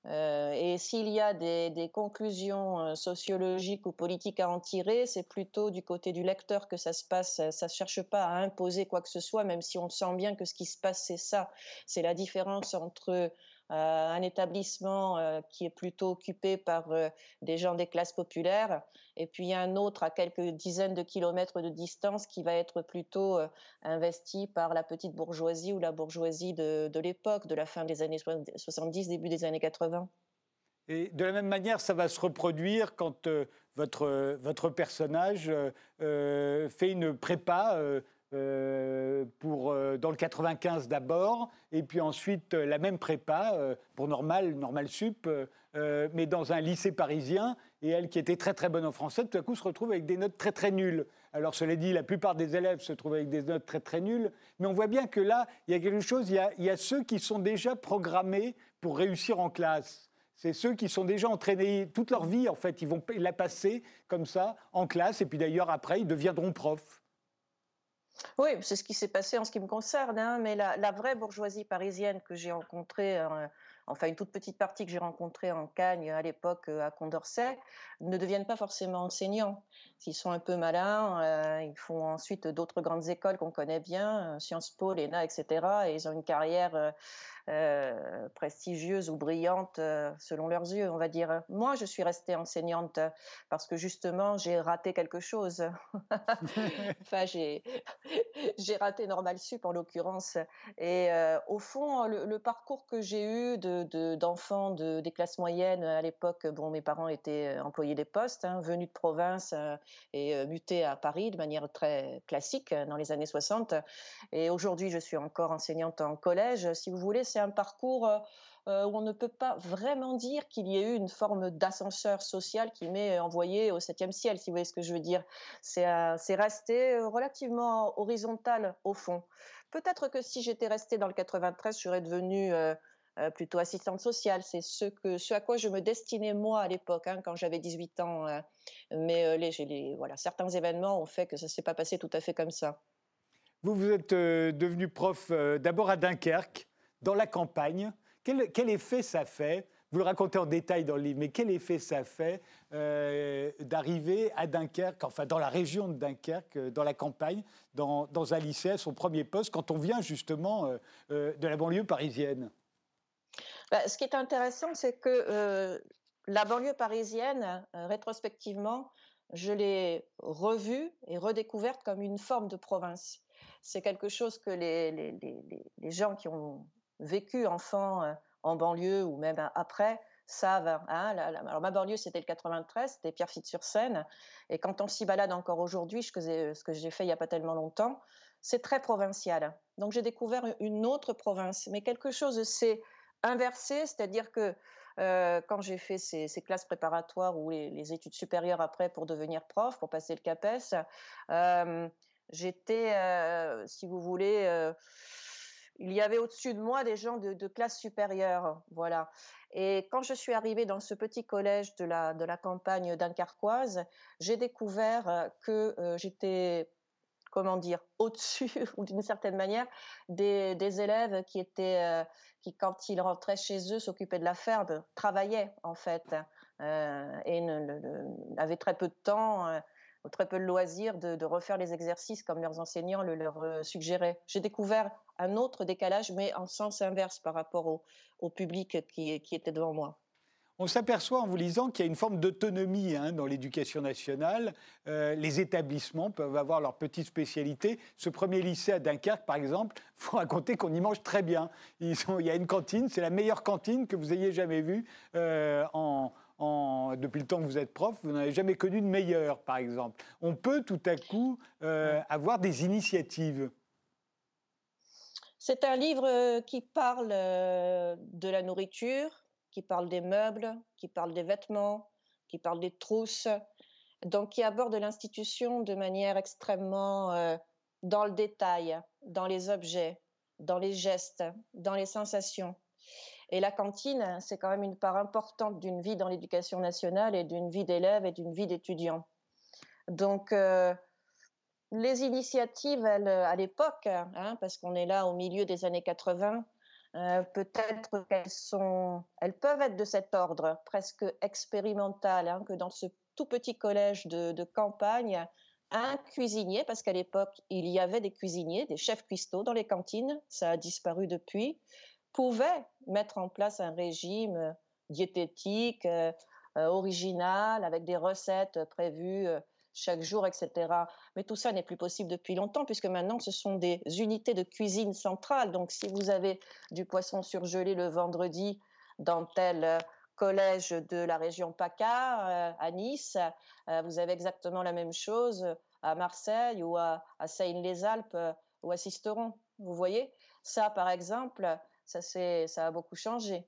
et s'il y a des, des, conclusions sociologiques ou politiques à en tirer, c'est plutôt du côté du lecteur que ça se passe. Ça ne cherche pas à imposer quoi que ce soit, même si on sent bien que ce qui se passe, c'est ça. C'est la différence entre un établissement qui est plutôt occupé par des gens des classes populaires, et puis un autre à quelques dizaines de kilomètres de distance qui va être plutôt investi par la petite bourgeoisie ou la bourgeoisie de, l'époque, de la fin des années 70, début des années 80. Et de la même manière, ça va se reproduire quand votre, votre personnage fait une prépa euh, pour, euh, dans le 95 d'abord, et puis ensuite euh, la même prépa pour normal, normal sup, mais dans un lycée parisien. Et elle, qui était très très bonne en français, tout à coup se retrouve avec des notes très très nulles. Alors cela dit, la plupart des élèves se trouvent avec des notes très très nulles, mais on voit bien que là, il y a quelque chose, il y a, il y a ceux qui sont déjà programmés pour réussir en classe. C'est ceux qui sont déjà entraînés toute leur vie, en fait. Ils vont la passer comme ça en classe, et puis d'ailleurs, après, ils deviendront profs. Oui, c'est ce qui s'est passé en ce qui me concerne, hein, mais la, vraie bourgeoisie parisienne que j'ai rencontrée, euh, enfin une toute petite partie que j'ai rencontrée en Cagne à l'époque euh, à Condorcet, ne deviennent pas forcément enseignants. S'ils sont un peu malins, euh, ils font ensuite d'autres grandes écoles qu'on connaît bien, Sciences Po, l'ENA, etc. Et ils ont une carrière euh, prestigieuse ou brillante euh, selon leurs yeux, on va dire. Moi, je suis restée enseignante parce que justement, j'ai raté quelque chose. (laughs) enfin, j'ai, (laughs) j'ai raté Normal Sup en l'occurrence. Et euh, au fond, le, parcours que j'ai eu de, d'enfants de, des classes moyennes à l'époque, bon, mes parents étaient employés des postes, hein, venus de province et mutés à Paris de manière très classique dans les années 60. Et aujourd'hui, je suis encore enseignante en collège. Si vous voulez, c'est un parcours euh, euh, où on ne peut pas vraiment dire qu'il y ait eu une forme d'ascenseur social qui m'est envoyé au septième ciel, si vous voyez ce que je veux dire. C'est euh, resté relativement horizontal au fond. Peut-être que si j'étais restée dans le 93, je serais devenue plutôt assistante sociale. C'est ce, à quoi je me destinais moi à l'époque, hein, quand j'avais 18 ans. mais les, voilà, certains événements ont fait que ça ne s'est pas passé tout à fait comme ça. Vous, vous êtes devenu prof d'abord à Dunkerque, dans la campagne. Quel, effet ça fait? Vous le racontez en détail dans le livre, mais quel effet ça fait euh, d'arriver à Dunkerque, enfin dans la région de Dunkerque, euh, dans la campagne, dans, un lycée à son premier poste, quand on vient justement euh, de la banlieue parisienne? Bah, Ce qui est intéressant, c'est que la banlieue parisienne, rétrospectivement, je l'ai revue et redécouverte comme une forme de province. C'est quelque chose que les, les gens qui ont vécu enfant euh, en banlieue ou même après savent. Hein, alors ma banlieue c'était le 93, c'était Pierrefitte-sur-Seine, et quand on s'y balade encore aujourd'hui, ce que j'ai fait il n'y a pas tellement longtemps, c'est très provincial. Donc j'ai découvert une autre province, mais quelque chose s'est inversé, c'est-à-dire que euh, quand j'ai fait ces, classes préparatoires ou les, études supérieures après pour devenir prof, pour passer le CAPES, euh, j'étais, si vous voulez, il y avait au-dessus de moi des gens de, classe supérieure, voilà. Et quand je suis arrivée dans ce petit collège de la, campagne dunkerquoise, j'ai découvert euh, que euh, j'étais, comment dire, (laughs) au-dessus, ou d'une certaine manière, des, élèves qui étaient, euh, qui quand ils rentraient chez eux, s'occupaient de la ferme, travaillaient en fait, et avaient très peu de temps très peu de loisirs de, refaire les exercices comme leurs enseignants le leur euh, suggéraient. J'ai découvert un autre décalage, mais en sens inverse par rapport au, public qui, était devant moi. On s'aperçoit en vous lisant qu'il y a une forme d'autonomie hein, dans l'éducation nationale. Euh, les établissements peuvent avoir leur petite spécialité. Ce premier lycée à Dunkerque, par exemple, il (laughs) faut raconter qu'on y mange très bien. il y a une cantine, c'est la meilleure cantine que vous ayez jamais vue euh, en, depuis le temps que vous êtes prof, vous n'avez jamais connu de meilleur, par exemple. On peut tout à coup euh, avoir des initiatives. C'est un livre euh, qui parle euh, de la nourriture, qui parle des meubles, qui parle des vêtements, qui parle des trousses, donc qui aborde l'institution de manière extrêmement dans le détail, dans les objets, dans les gestes, dans les sensations. Et la cantine, c'est quand même une part importante d'une vie dans l'éducation nationale et d'une vie d'élève et d'une vie d'étudiant. Donc, euh, les initiatives, à l'époque, hein, parce qu'on est là au milieu des années 80, euh, peut-être qu'elles sont, elles peuvent être de cet ordre, presque expérimental, hein, que dans ce tout petit collège de, de campagne, un cuisinier, parce qu'à l'époque, il y avait des cuisiniers, des chefs cuistots dans les cantines, ça a disparu depuis, pouvaient mettre en place un régime diététique original avec des recettes prévues chaque jour, etc. Mais tout ça n'est plus possible depuis longtemps puisque maintenant ce sont des unités de cuisine centrale. Donc si vous avez du poisson surgelé le vendredi dans tel collège de la région PACA à Nice, vous avez exactement la même chose à Marseille ou à, à Seine-les-Alpes ou à Sisteron. Vous voyez? Ça, par exemple, ça, ça a beaucoup changé.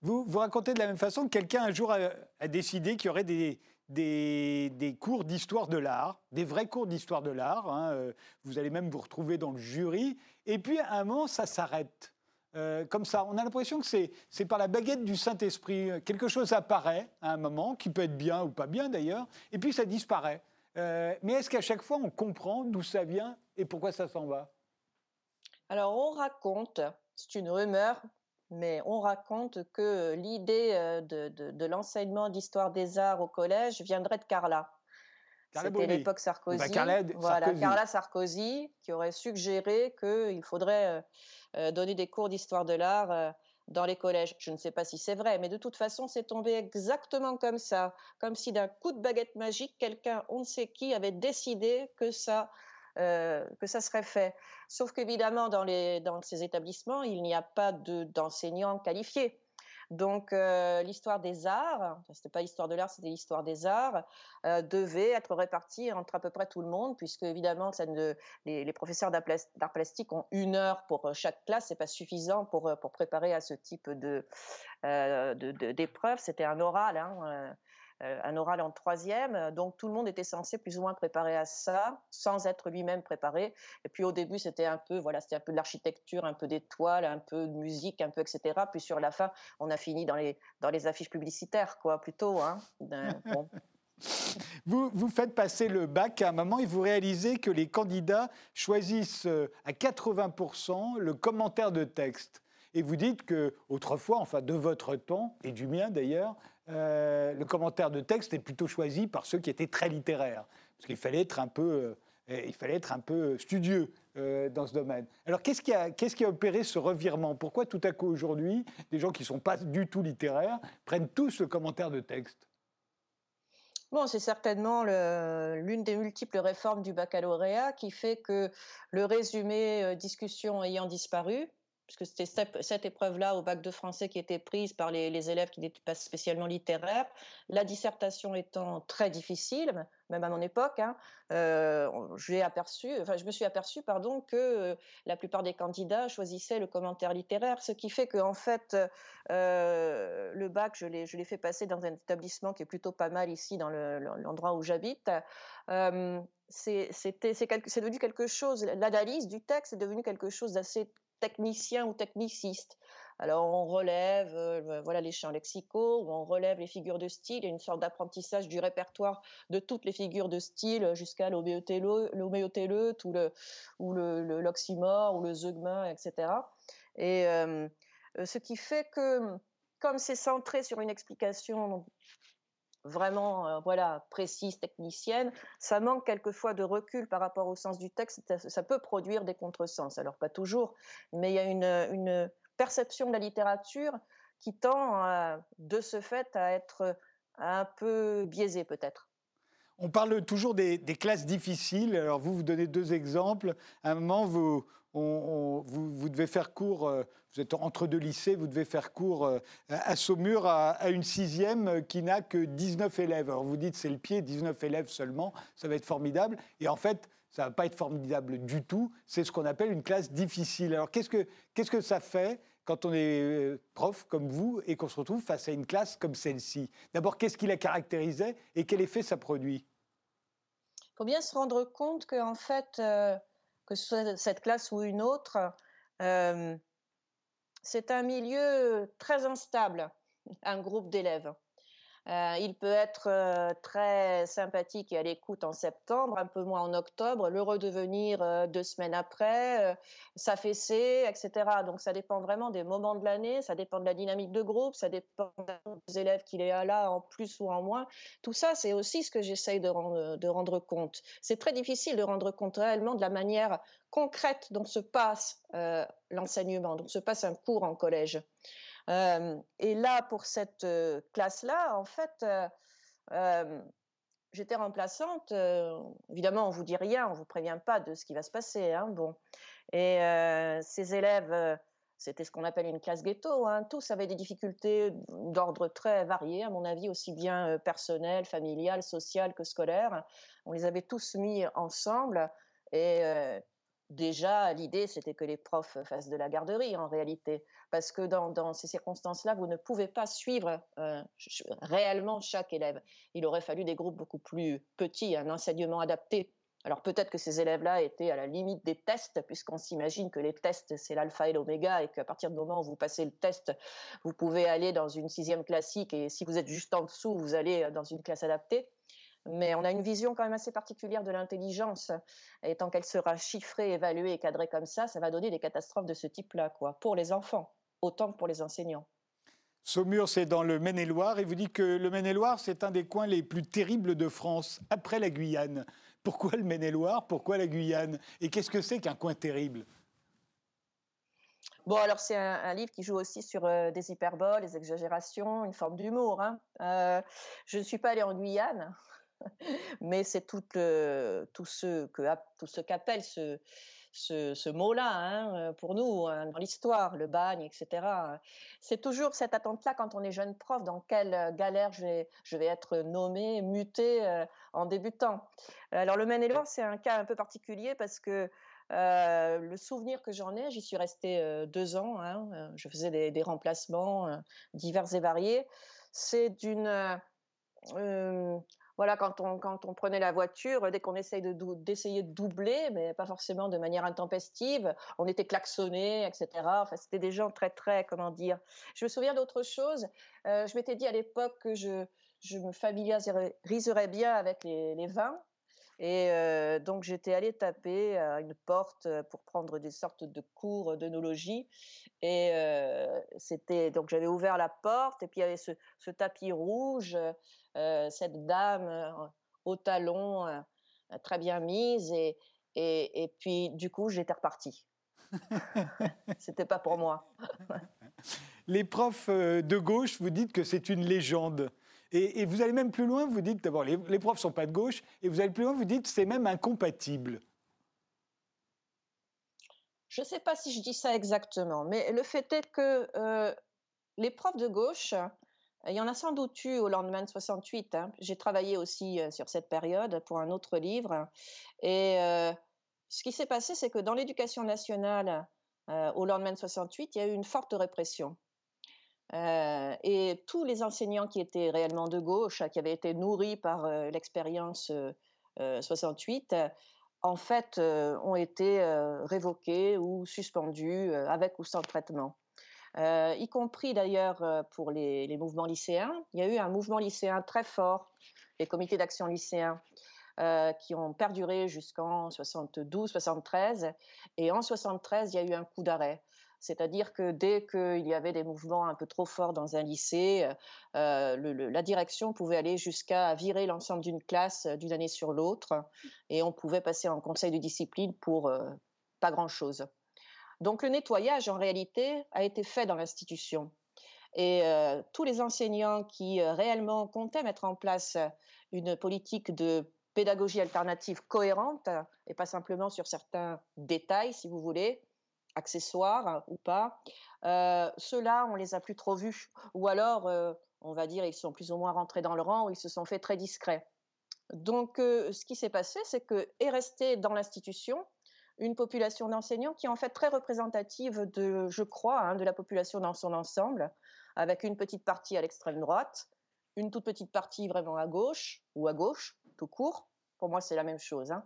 Vous, vous racontez de la même façon que quelqu'un un jour a, décidé qu'il y aurait des, des, cours d'histoire de l'art, des vrais cours d'histoire de l'art. Hein, euh, vous allez même vous retrouver dans le jury. Et puis, à un moment, ça s'arrête. Euh, comme ça, on a l'impression que c'est par la baguette du Saint-Esprit. Quelque chose apparaît à un moment, qui peut être bien ou pas bien d'ailleurs, et puis ça disparaît. Euh, mais est-ce qu'à chaque fois, on comprend d'où ça vient et pourquoi ça s'en va? Alors, on raconte, c'est une rumeur, mais on raconte que l'idée de, l'enseignement d'histoire des arts au collège viendrait de Carla. C'était l'époque Sarkozy. voilà, Carla Sarkozy qui aurait suggéré qu'il faudrait donner des cours d'histoire de l'art dans les collèges. Je ne sais pas si c'est vrai, mais de toute façon, c'est tombé exactement comme ça, comme si d'un coup de baguette magique, quelqu'un, on ne sait qui, avait décidé que ça, euh, que ça serait fait. Sauf qu'évidemment, dans, ces établissements, il n'y a pas d'enseignants qualifiés. Donc euh, l'histoire des arts, c'était pas l'histoire de l'art, c'était l'histoire des arts, euh, devait être répartie entre à peu près tout le monde, puisque évidemment les, professeurs d'art plastique ont une heure pour chaque classe, c'est pas suffisant pour préparer à ce type d'épreuve. C'était un oral. Hein, un oral en troisième. Donc tout le monde était censé plus ou moins préparer à ça, sans être lui-même préparé. Et puis au début, c'était un peu, voilà, c'était un peu de l'architecture, un peu d'étoiles, un peu de musique, un peu etc. Puis sur la fin, on a fini dans les dans les affiches publicitaires, quoi, plutôt. Hein. (laughs) Vous, vous faites passer le bac à un moment et vous réalisez que les candidats choisissent euh, à 80% le commentaire de texte. Et vous dites que autrefois, enfin de votre temps et du mien d'ailleurs, euh, le commentaire de texte est plutôt choisi par ceux qui étaient très littéraires, parce qu'il fallait être un peu, euh, il fallait être un peu studieux euh, dans ce domaine. Alors qu'est-ce qui, a, opéré ce revirement? Pourquoi tout à coup aujourd'hui, des gens qui ne sont pas du tout littéraires prennent tous le commentaire de texte? Bon, c'est certainement l'une des multiples réformes du baccalauréat qui fait que le résumé discussion ayant disparu, puisque c'était cette, épreuve-là au bac de français qui était prise par les, élèves qui n'étaient pas spécialement littéraires. La dissertation étant très difficile, même à mon époque, hein, euh, aperçu, enfin, je me suis aperçu pardon, que euh, la plupart des candidats choisissaient le commentaire littéraire, ce qui fait que en fait, euh, le bac, je l'ai fait passer dans un établissement qui est plutôt pas mal ici, dans l'endroit où j'habite. c'est devenu quelque chose, l'analyse du texte est devenu quelque chose d'assez technicien ou techniciste. Alors on relève euh, voilà les champs lexicaux, on relève les figures de style, a une sorte d'apprentissage du répertoire de toutes les figures de style jusqu'à l'homéotéleute ou le ou le l'oxymore ou le zeugma, etc. Et euh, ce qui fait que comme c'est centré sur une explication vraiment euh, voilà précise technicienne, ça manque quelquefois de recul par rapport au sens du texte. Ça, peut produire des contresens. Alors pas toujours, mais il y a une, perception de la littérature qui tend de ce fait à être un peu biaisée peut-être. On parle toujours des, classes difficiles. Alors vous, vous donnez deux exemples. À un moment, vous, vous, devez faire cours, euh, vous êtes entre deux lycées, vous devez faire cours euh, à Saumur à, une sixième qui n'a que 19 élèves. Alors vous dites c'est le pied, 19 élèves seulement, ça va être formidable. Et en fait, ça ne va pas être formidable du tout. C'est ce qu'on appelle une classe difficile. Alors qu'est-ce que, que ça fait quand on est euh, prof comme vous et qu'on se retrouve face à une classe comme celle-ci? D'abord, qu'est-ce qui la caractérisait et quel effet ça produit? Il faut bien se rendre compte qu'en fait, que ce soit cette classe ou une autre, euh, c'est un milieu très instable, un groupe d'élèves. Euh, il peut être euh, très sympathique et à l'écoute en septembre, un peu moins en octobre, le redevenir euh, deux semaines après, s'affaisser, etc. Donc ça dépend vraiment des moments de l'année, ça dépend de la dynamique de groupe, ça dépend des élèves qu'il est là en plus ou en moins. Tout ça, c'est aussi ce que j'essaye de rendre compte. C'est très difficile de rendre compte réellement de la manière concrète dont se passe l'enseignement, dont se passe un cours en collège et là, pour cette classe-là, en fait, j'étais remplaçante. évidemment, on vous dit rien, on vous prévient pas de ce qui va se passer. Hein, bon, et ces élèves, c'était ce qu'on appelle une classe ghetto. Hein, tous avaient des difficultés d'ordre très varié, à mon avis, aussi bien personnel, familial, social que scolaire. On les avait tous mis ensemble et déjà, l'idée, c'était que les profs fassent de la garderie en réalité, parce que dans, ces circonstances-là, vous ne pouvez pas suivre euh, réellement chaque élève. Il aurait fallu des groupes beaucoup plus petits, un enseignement adapté. Alors peut-être que ces élèves-là étaient à la limite des tests, puisqu'on s'imagine que les tests, c'est l'alpha et l'oméga, et qu'à partir du moment où vous passez le test, vous pouvez aller dans une sixième classique, et si vous êtes juste en dessous, vous allez dans une classe adaptée mais on a une vision quand même assez particulière de l'intelligence. Et tant qu'elle sera chiffrée, évaluée et cadrée comme ça, ça va donner des catastrophes de ce type-là, quoi, pour les enfants, autant que pour les enseignants. Saumur, c'est dans le Maine-et-Loire, et vous dites que le Maine-et-Loire, c'est un des coins les plus terribles de France, après la Guyane. Pourquoi le Maine-et-Loire? Pourquoi la Guyane? Et qu'est-ce que c'est qu'un coin terrible? Bon, alors c'est un, livre qui joue aussi sur euh, des hyperboles, des exagérations, une forme d'humour. Hein. Euh, je ne suis pas allée en Guyane, (laughs) mais c'est tout, tout ce que tout ce qu'appelle ce, ce, mot-là hein, euh, pour nous hein, dans l'histoire, le bagne, etc. C'est toujours cette attente-là quand on est jeune prof, dans quelle euh, galère je vais, je vais être nommé, muté euh, en débutant. Alors le Maine-et-Loire, c'est un cas un peu particulier parce que le souvenir que j'en ai, j'y suis restée deux ans, hein, je faisais des, des remplacements divers et variés, c'est d'une voilà, quand on, quand on prenait la voiture, dès qu'on essaye d'essayer de, doubler, mais pas forcément de manière intempestive, on était klaxonné, etc. Enfin, c'était des gens très, très, comment dire. Je me souviens d'autre chose. Euh, je m'étais dit à l'époque que je, je me familiariserais bien avec les vins. Et euh, donc j'étais allée taper à une porte pour prendre des sortes de cours d'œnologie. Et euh, c'était donc j'avais ouvert la porte et puis il y avait ce, ce tapis rouge, euh, cette dame au talon très bien mise et, et, et puis du coup j'étais repartie. (laughs) C'était pas pour moi. Les profs de gauche, vous dites que c'est une légende. Et, vous allez même plus loin, vous dites d'abord, les, profs ne sont pas de gauche, et vous allez plus loin, vous dites c'est même incompatible. Je ne sais pas si je dis ça exactement, mais le fait est que euh, les profs de gauche, il y en a sans doute eu au lendemain de 68. Hein. J'ai travaillé aussi euh, sur cette période pour un autre livre. Et euh, ce qui s'est passé, c'est que dans l'éducation nationale, au lendemain de 68, il y a eu une forte répression. Euh, et tous les enseignants qui étaient réellement de gauche, qui avaient été nourris par euh, l'expérience 68, euh, en fait, ont été révoqués ou suspendus avec ou sans traitement. y compris d'ailleurs pour les, les, mouvements lycéens. Il y a eu un mouvement lycéen très fort, les comités d'action lycéens, qui ont perduré jusqu'en 72-73. Et en 73, il y a eu un coup d'arrêt. C'est-à-dire que dès qu'il y avait des mouvements un peu trop forts dans un lycée, euh, la direction pouvait aller jusqu'à virer l'ensemble d'une classe euh, d'une année sur l'autre, et on pouvait passer en conseil de discipline pour euh, pas grand-chose. Donc le nettoyage, en réalité, a été fait dans l'institution. Et tous les enseignants qui réellement comptaient mettre en place une politique de pédagogie alternative cohérente, et pas simplement sur certains détails, si vous voulez, accessoires ou pas. Euh, Ceux-là, on les a plus trop vus. Ou alors, euh, on va dire, ils sont plus ou moins rentrés dans le rang ou ils se sont fait très discrets. Donc, euh, ce qui s'est passé, c'est que est resté dans l'institution une population d'enseignants qui est en fait très représentative de, je crois, hein, de la population dans son ensemble, avec une petite partie à l'extrême droite, une toute petite partie vraiment à gauche ou à gauche, tout court, pour moi, c'est la même chose. Hein.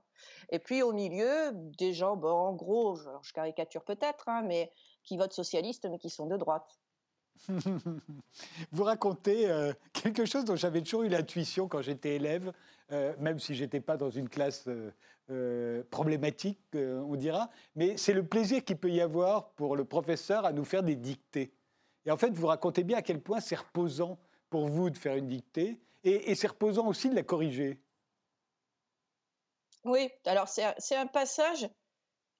Et puis au milieu, des gens, bon, en gros, je, caricature peut-être, hein, mais qui votent socialiste, mais qui sont de droite. (laughs) Vous racontez euh, quelque chose dont j'avais toujours eu l'intuition quand j'étais élève, euh, même si j'étais pas dans une classe euh, problématique, on dira, mais c'est le plaisir qu'il peut y avoir pour le professeur à nous faire des dictées. Et en fait, vous racontez bien à quel point c'est reposant pour vous de faire une dictée, et, c'est reposant aussi de la corriger. Oui, alors c'est un passage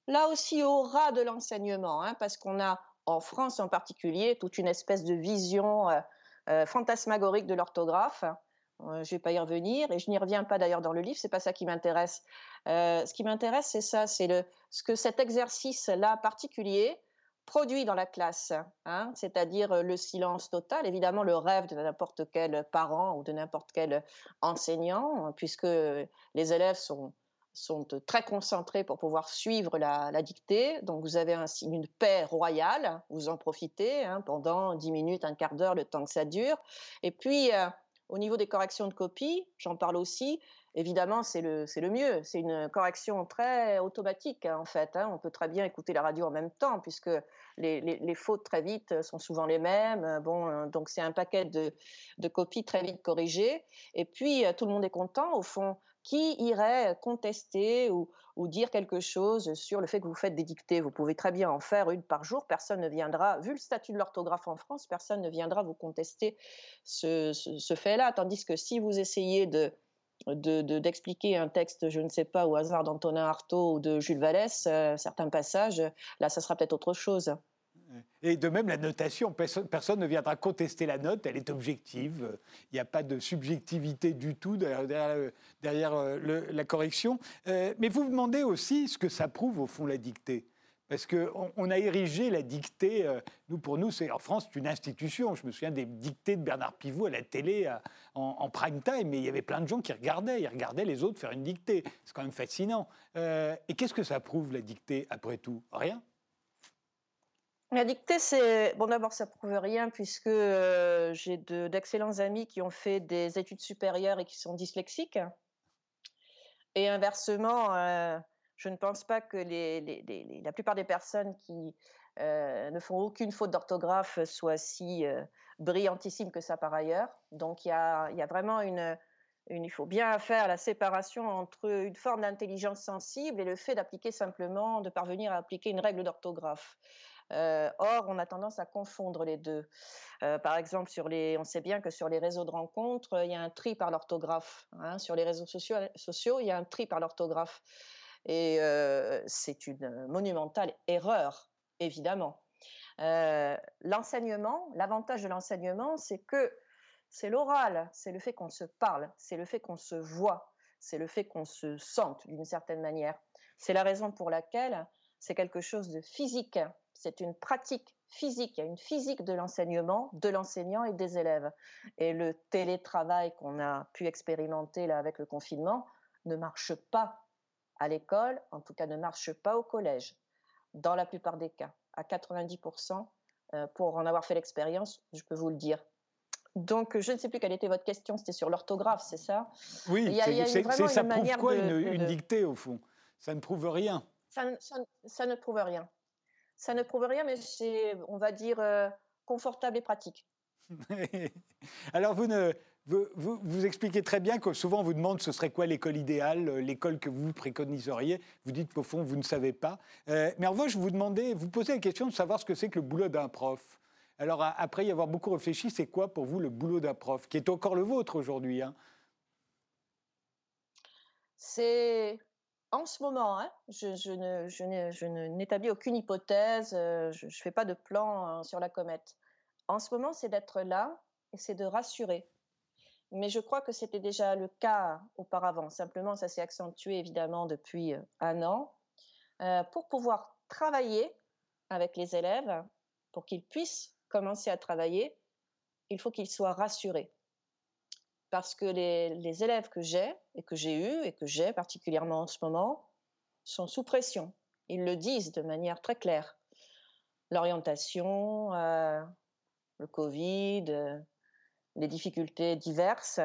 là aussi au ras de l'enseignement, hein, parce qu'on a en France en particulier toute une espèce de vision euh, euh, fantasmagorique de l'orthographe. Euh, je ne vais pas y revenir et je n'y reviens pas d'ailleurs dans le livre, c'est pas ça qui m'intéresse. ce qui m'intéresse, c'est ça, c'est ce que cet exercice-là particulier produit dans la classe, hein, c'est-à-dire le silence total, évidemment le rêve de n'importe quel parent ou de n'importe quel enseignant, puisque les élèves sont sont très concentrés pour pouvoir suivre la, dictée. Donc vous avez un, une paix royale, vous en profitez hein, pendant 10 minutes, un quart d'heure, le temps que ça dure. Et puis, euh, au niveau des corrections de copie, j'en parle aussi, évidemment, c'est le, le mieux. C'est une correction très automatique, hein, en fait. Hein. On peut très bien écouter la radio en même temps, puisque les, les, fautes très vite sont souvent les mêmes. Bon, euh, donc c'est un paquet de, de copies très vite corrigées. Et puis, euh, tout le monde est content, au fond qui irait contester ou, dire quelque chose sur le fait que vous faites des dictées. Vous pouvez très bien en faire une par jour. Personne ne viendra, vu le statut de l'orthographe en France, personne ne viendra vous contester ce, fait-là. Tandis que si vous essayez de d'expliquer un texte, je ne sais pas, au hasard d'Antonin Artaud ou de Jules Vallès, euh, certains passages, là, ça sera peut-être autre chose. Et de même, la notation, personne, ne viendra contester la note, elle est objective. Il n'y a pas de subjectivité du tout derrière, euh, la correction. Euh, mais vous demandez aussi ce que ça prouve, au fond, la dictée. Parce qu'on on a érigé la dictée, euh, nous pour nous, c'est en France, c'est une institution. Je me souviens des dictées de Bernard Pivot à la télé en, prime time, mais il y avait plein de gens qui regardaient, ils regardaient les autres faire une dictée. C'est quand même fascinant. et qu'est-ce que ça prouve, la dictée, après tout? Rien la dictée, c'est bon. D'abord, ça prouve rien puisque euh, j'ai d'excellents amis qui ont fait des études supérieures et qui sont dyslexiques. Et inversement, euh, je ne pense pas que la plupart des personnes qui euh, ne font aucune faute d'orthographe soient si brillantissimes que ça par ailleurs. Donc, il y a, vraiment une, il faut bien faire la séparation entre une forme d'intelligence sensible et le fait d'appliquer simplement, de parvenir à appliquer une règle d'orthographe. Euh, or, on a tendance à confondre les deux. Euh, par exemple, on sait bien que sur les réseaux de rencontres, il y a un tri par l'orthographe. Hein. Sur les réseaux sociaux, sociaux, il y a un tri par l'orthographe. Et euh, c'est une monumentale erreur, évidemment. l'enseignement, l'avantage de l'enseignement, c'est que c'est l'oral, c'est le fait qu'on se parle, c'est le fait qu'on se voit, c'est le fait qu'on se sente d'une certaine manière. C'est la raison pour laquelle c'est quelque chose de physique c'est une pratique physique, il y a une physique de l'enseignement, de l'enseignant et des élèves. Et le télétravail qu'on a pu expérimenter là avec le confinement ne marche pas à l'école, en tout cas ne marche pas au collège, dans la plupart des cas, à 90%. Euh, pour en avoir fait l'expérience, je peux vous le dire. Donc, je ne sais plus quelle était votre question, c'était sur l'orthographe, c'est ça? Oui, c'est ça prouve quoi une, dictée au fond? Ça ne prouve rien. Ça ne prouve rien ça ne prouve rien, mais c'est, on va dire, euh, confortable et pratique. (laughs) Alors, vous, ne, vous, vous, expliquez très bien que souvent on vous demande ce serait quoi l'école idéale, euh, l'école que vous préconiseriez. Vous dites qu'au fond, vous ne savez pas. Euh, mais en revanche, vous demandez, vous posez la question de savoir ce que c'est que le boulot d'un prof. Alors, après y avoir beaucoup réfléchi, c'est quoi pour vous le boulot d'un prof, qui est encore le vôtre aujourd'hui hein? C'est en ce moment, hein, je, n'établis aucune hypothèse, euh, je ne fais pas de plan hein, sur la comète. En ce moment, c'est d'être là et c'est de rassurer. Mais je crois que c'était déjà le cas auparavant. Simplement, ça s'est accentué évidemment depuis euh, un an. Euh, pour pouvoir travailler avec les élèves, pour qu'ils puissent commencer à travailler, il faut qu'ils soient rassurés parce que les, élèves que j'ai et que j'ai eus et que j'ai particulièrement en ce moment sont sous pression. Ils le disent de manière très claire. L'orientation, euh, le Covid, euh, les difficultés diverses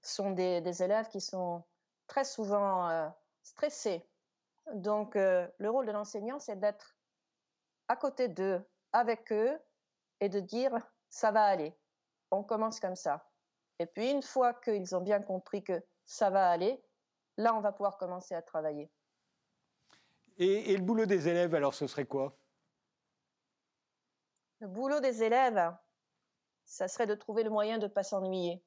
sont des, élèves qui sont très souvent euh, stressés. Donc le rôle de l'enseignant, c'est d'être à côté d'eux, avec eux, et de dire ça va aller. On commence comme ça. Et puis, une fois qu'ils ont bien compris que ça va aller, là, on va pouvoir commencer à travailler. Et, le boulot des élèves, alors, ce serait quoi? Le boulot des élèves, ça serait de trouver le moyen de ne pas s'ennuyer.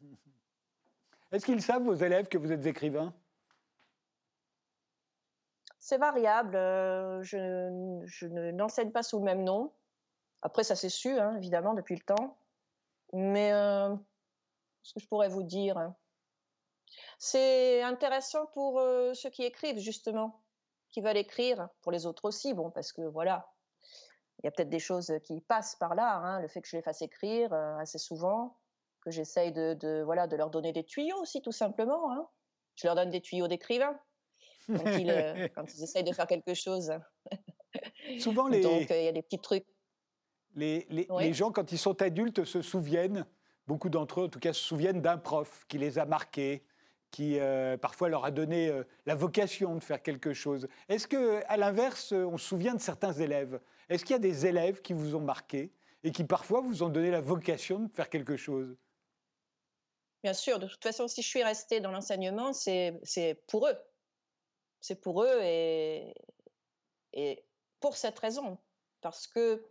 (laughs) Est-ce qu'ils savent, vos élèves, que vous êtes écrivain C'est variable. Euh, je, je n'enseigne pas sous le même nom. Après, ça s'est su, hein, évidemment, depuis le temps. Mais euh, ce que je pourrais vous dire, hein, c'est intéressant pour euh, ceux qui écrivent, justement, qui veulent écrire, pour les autres aussi, bon, parce que voilà, il y a peut-être des choses qui passent par là, hein, le fait que je les fasse écrire euh, assez souvent, que j'essaye de, voilà, de leur donner des tuyaux aussi, tout simplement. Hein. Je leur donne des tuyaux d'écrivain quand, ils, (laughs) essayent de faire quelque chose. Souvent, (laughs) les... Donc, il y a des petits trucs. Les, les, gens, quand ils sont adultes, se souviennent, beaucoup d'entre eux en tout cas, se souviennent d'un prof qui les a marqués, qui euh, parfois leur a donné euh, la vocation de faire quelque chose. Est-ce que, à l'inverse, on se souvient de certains élèves? Est-ce qu'il y a des élèves qui vous ont marqué et qui parfois vous ont donné la vocation de faire quelque chose? Bien sûr, de toute façon, si je suis restée dans l'enseignement, c'est pour eux. C'est pour eux et, et pour cette raison. Parce que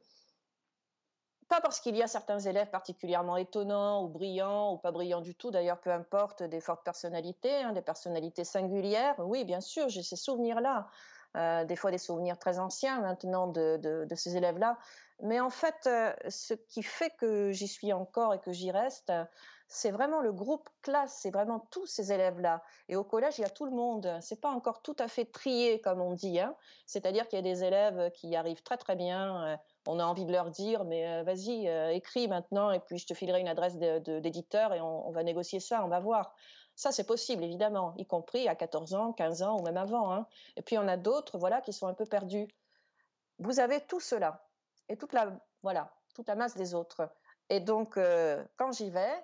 pas parce qu'il y a certains élèves particulièrement étonnants ou brillants ou pas brillants du tout, d'ailleurs, peu importe, des fortes personnalités, hein, des personnalités singulières. Oui, bien sûr, j'ai ces souvenirs-là. Euh, des fois des souvenirs très anciens maintenant de, ces élèves-là. Mais en fait, euh, ce qui fait que j'y suis encore et que j'y reste, c'est vraiment le groupe classe, c'est vraiment tous ces élèves-là. Et au collège, il y a tout le monde. C'est pas encore tout à fait trié, comme on dit. Hein. C'est-à-dire qu'il y a des élèves qui arrivent très très bien. On a envie de leur dire, mais euh, vas-y, euh, écris maintenant, et puis je te filerai une adresse d'éditeur et on, va négocier ça, on va voir. Ça, c'est possible, évidemment, y compris à 14 ans, 15 ans ou même avant. Hein. Et puis, on a d'autres voilà, qui sont un peu perdus. Vous avez tout cela et toute la, voilà, toute la masse des autres. Et donc, euh, quand j'y vais,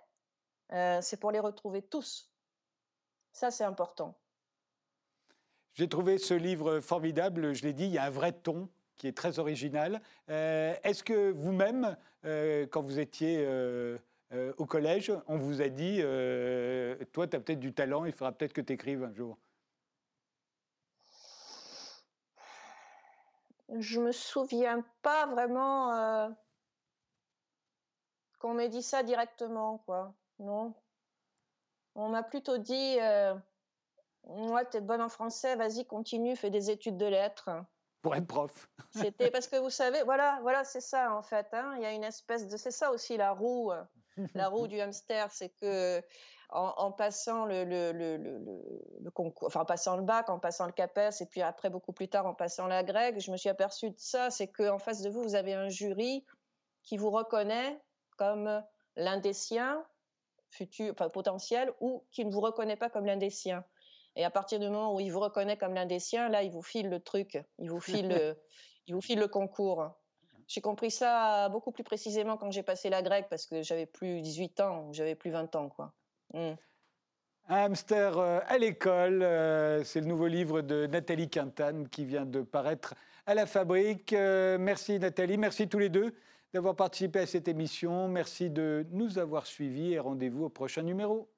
c'est pour les retrouver tous. Ça, c'est important. J'ai trouvé ce livre formidable, je l'ai dit, il y a un vrai ton qui est très original. Euh, est-ce que vous-même, euh, quand vous étiez euh, au collège, on vous a dit, toi, tu as peut-être du talent, il faudra peut-être que tu écrives un jour? Je me souviens pas vraiment qu'on m'ait dit ça directement, quoi. Non. On m'a plutôt dit, moi, tu es bonne en français, vas-y, continue, fais des études de lettres pour être prof. C'était parce que vous savez, voilà, voilà, c'est ça en fait. Hein. Il y a une espèce de, c'est ça aussi la roue, euh, la roue du hamster, c'est que en, passant le, concours, en passant le bac, en passant le CAPES, et puis après beaucoup plus tard en passant la grecque, je me suis aperçue de ça, c'est qu'en face de vous, vous avez un jury qui vous reconnaît comme l'un des siens, futur, potentiel, ou qui ne vous reconnaît pas comme l'un des siens. Et à partir du moment où il vous reconnaît comme l'un des siens, là, il vous file le truc, il vous file, le, (laughs) il vous file le concours. J'ai compris ça beaucoup plus précisément quand j'ai passé la grecque parce que j'avais plus 18 ans, j'avais plus 20 ans, quoi. Hmm. Un hamster euh, à l'école, euh, c'est le nouveau livre de Nathalie Quintane qui vient de paraître à la fabrique. Euh, merci Nathalie, merci tous les deux d'avoir participé à cette émission. Merci de nous avoir suivis et rendez-vous au prochain numéro.